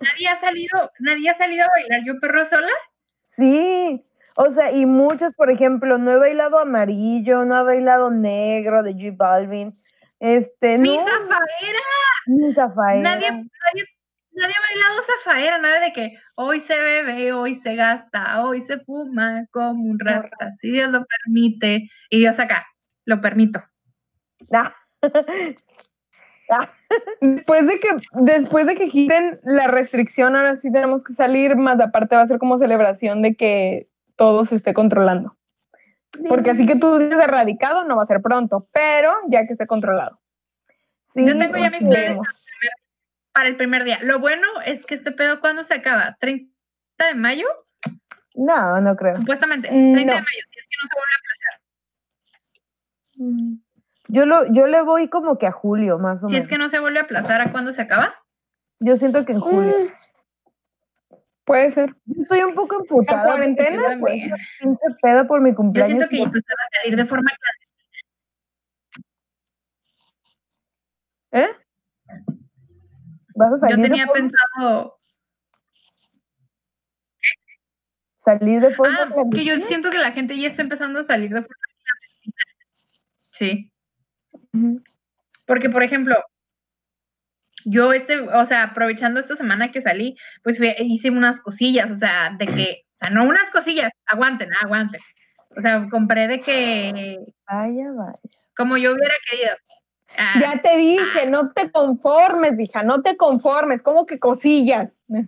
Nadie ha salido, nadie ha salido a bailar, yo perro sola. Sí, o sea, y muchos, por ejemplo, no he bailado amarillo, no he bailado negro de G Balvin. Este, ¡Mi zafaera! Mi zafaera. Nadie, nadie, nadie ha bailado zafaera, nada de que hoy se bebe, hoy se gasta, hoy se fuma como un rata, si Dios lo permite. Y Dios acá, lo permito. Ah. Después de que después de que quiten la restricción, ahora sí tenemos que salir, más aparte va a ser como celebración de que todo se esté controlando. Porque así que tú dices erradicado no va a ser pronto, pero ya que esté controlado. Sí, Yo tengo ya mis planes para el primer día. Lo bueno es que este pedo, ¿cuándo se acaba? ¿30 de mayo? No, no creo. Supuestamente, 30 de mayo, si es que no se vuelve a aplazar. Mm. Yo, lo, yo le voy como que a julio, más o menos. Si es que no se vuelve a aplazar, ¿a cuándo se acaba? Yo siento que en julio. Mm, puede ser. Yo estoy un poco emputada. ¿La cuarentena? Pues, pedo por mi cumpleaños. Yo siento que ya empezar a salir de forma ¿Eh? ¿Vas a salir Yo tenía pensado salir de forma ah, que yo siento que la gente ya está empezando a salir de forma Sí. Porque, por ejemplo, yo este, o sea, aprovechando esta semana que salí, pues hice unas cosillas, o sea, de que, o sea, no unas cosillas, aguanten, aguanten. O sea, compré de que... Vaya, vaya. Como yo hubiera querido. Ah, ya te dije, ah. no te conformes, hija, no te conformes, como que cosillas. Vente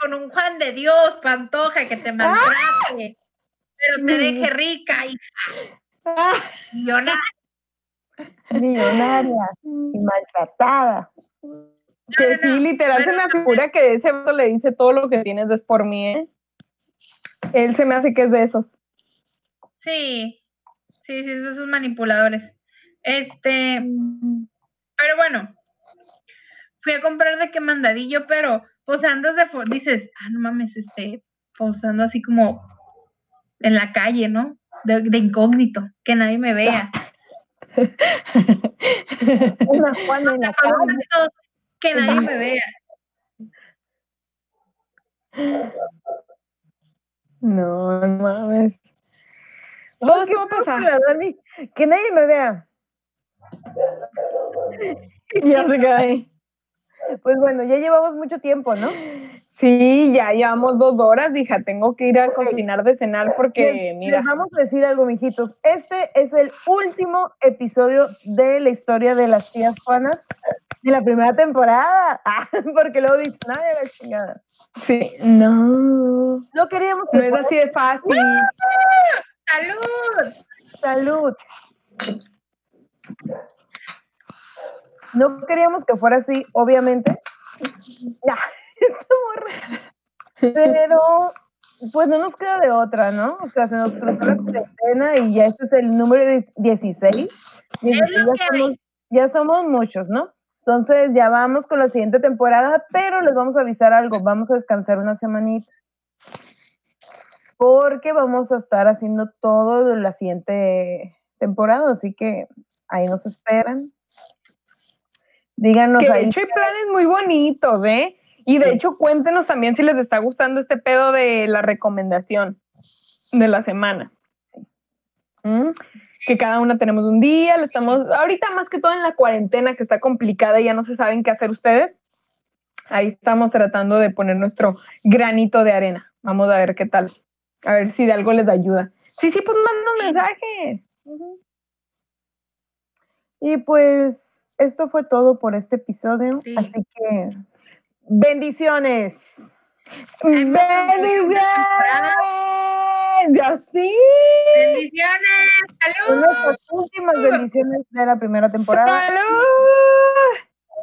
con un Juan de Dios, Pantoja, que te maltrate, pero te deje rica, hija. Millonaria. Millonaria y maltratada. Que sí, literal se me figura que ese vato le dice todo lo que tienes es por mí, ¿eh? Él se me hace que es de esos. Sí, sí, sí, esos manipuladores. Este, pero bueno, fui a comprar de qué mandadillo, pero pues andas de, dices, ah, no mames, este, posando así como en la calle, ¿no? de, incógnito, que nadie me vea. Una Juana en la calle. Que nadie me vea. No, no mames. Todo ¿Qué va a pasar? Dani? Que nadie me vea. ya se cae. Pues bueno, ya llevamos mucho tiempo, ¿no? Sí, ya llevamos dos horas, hija. Tengo que ir a cocinar de cenar porque, mira. Les vamos a decir algo, mijitos. Este es el último episodio de la historia de las tías Juanas de la primera temporada. Ah, porque luego dicen, ay, la chingada. Sí, no. No queríamos que. No es así de fácil. ¡Salud! ¡Salud! No queríamos que fuera así, obviamente. Ya. Pero, pues no nos queda de otra, ¿no? O sea, se nos cruzó la cuarentena y ya este es el número 16. ya, somos, muchos, ¿no? Entonces ya vamos con la siguiente temporada, pero les vamos a avisar algo, vamos a descansar una semanita. Porque vamos a estar haciendo todo la siguiente temporada, así que ahí nos esperan. Díganos que ahí. De hecho, hay planes muy bonitos, ¿eh? Y de hecho, cuéntenos también si les está gustando este pedo de la recomendación de la semana. Sí. ¿Mm? Que cada una tenemos un día, le estamos, ahorita más que todo en la cuarentena que está complicada y ya no se saben qué hacer ustedes. Ahí estamos tratando de poner nuestro granito de arena. Vamos a ver qué tal. A ver si de algo les ayuda. Sí, sí, pues manden un mensaje. Y pues esto fue todo por este episodio. Así que Bendiciones. Bendiciones. Ya sí. bendiciones. ¡Salud! Unas últimas bendiciones de la primera temporada. ¡Salud!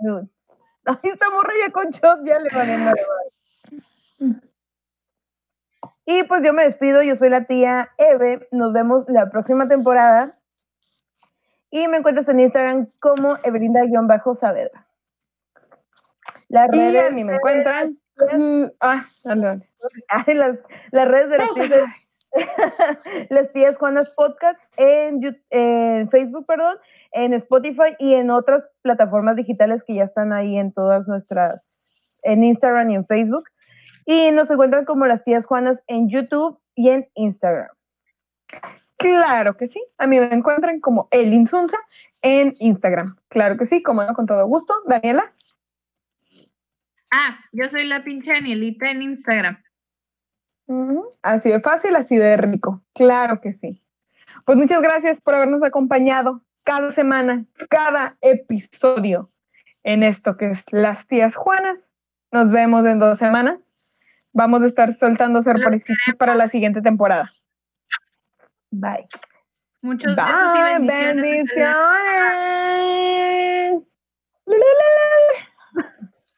Salud. Ahí está morrilla con shot, ya le valiendo Y pues yo me despido, yo soy la tía Eve, nos vemos la próxima temporada. Y me encuentras en Instagram como Evelinda-Saavedra. Las redes. Y a mí me encuentran. Mm, ah, las, las, redes de las tías, las tías Juanas Podcast en, en Facebook, perdón, en Spotify y en otras plataformas digitales que ya están ahí en todas nuestras, en Instagram y en Facebook. Y nos encuentran como las tías Juanas en YouTube y en Instagram. Claro que sí. A mí me encuentran como El Insunza en Instagram. Claro que sí, como no, con todo gusto. Daniela. Ah, yo soy la pinche Danielita en Instagram. Así de fácil, así de rico. Claro que sí. Pues muchas gracias por habernos acompañado cada semana, cada episodio en esto que es Las Tías Juanas. Nos vemos en dos semanas. Vamos a estar soltando sorpresitas para la siguiente temporada. Bye. Muchos besos y bendiciones. bendiciones.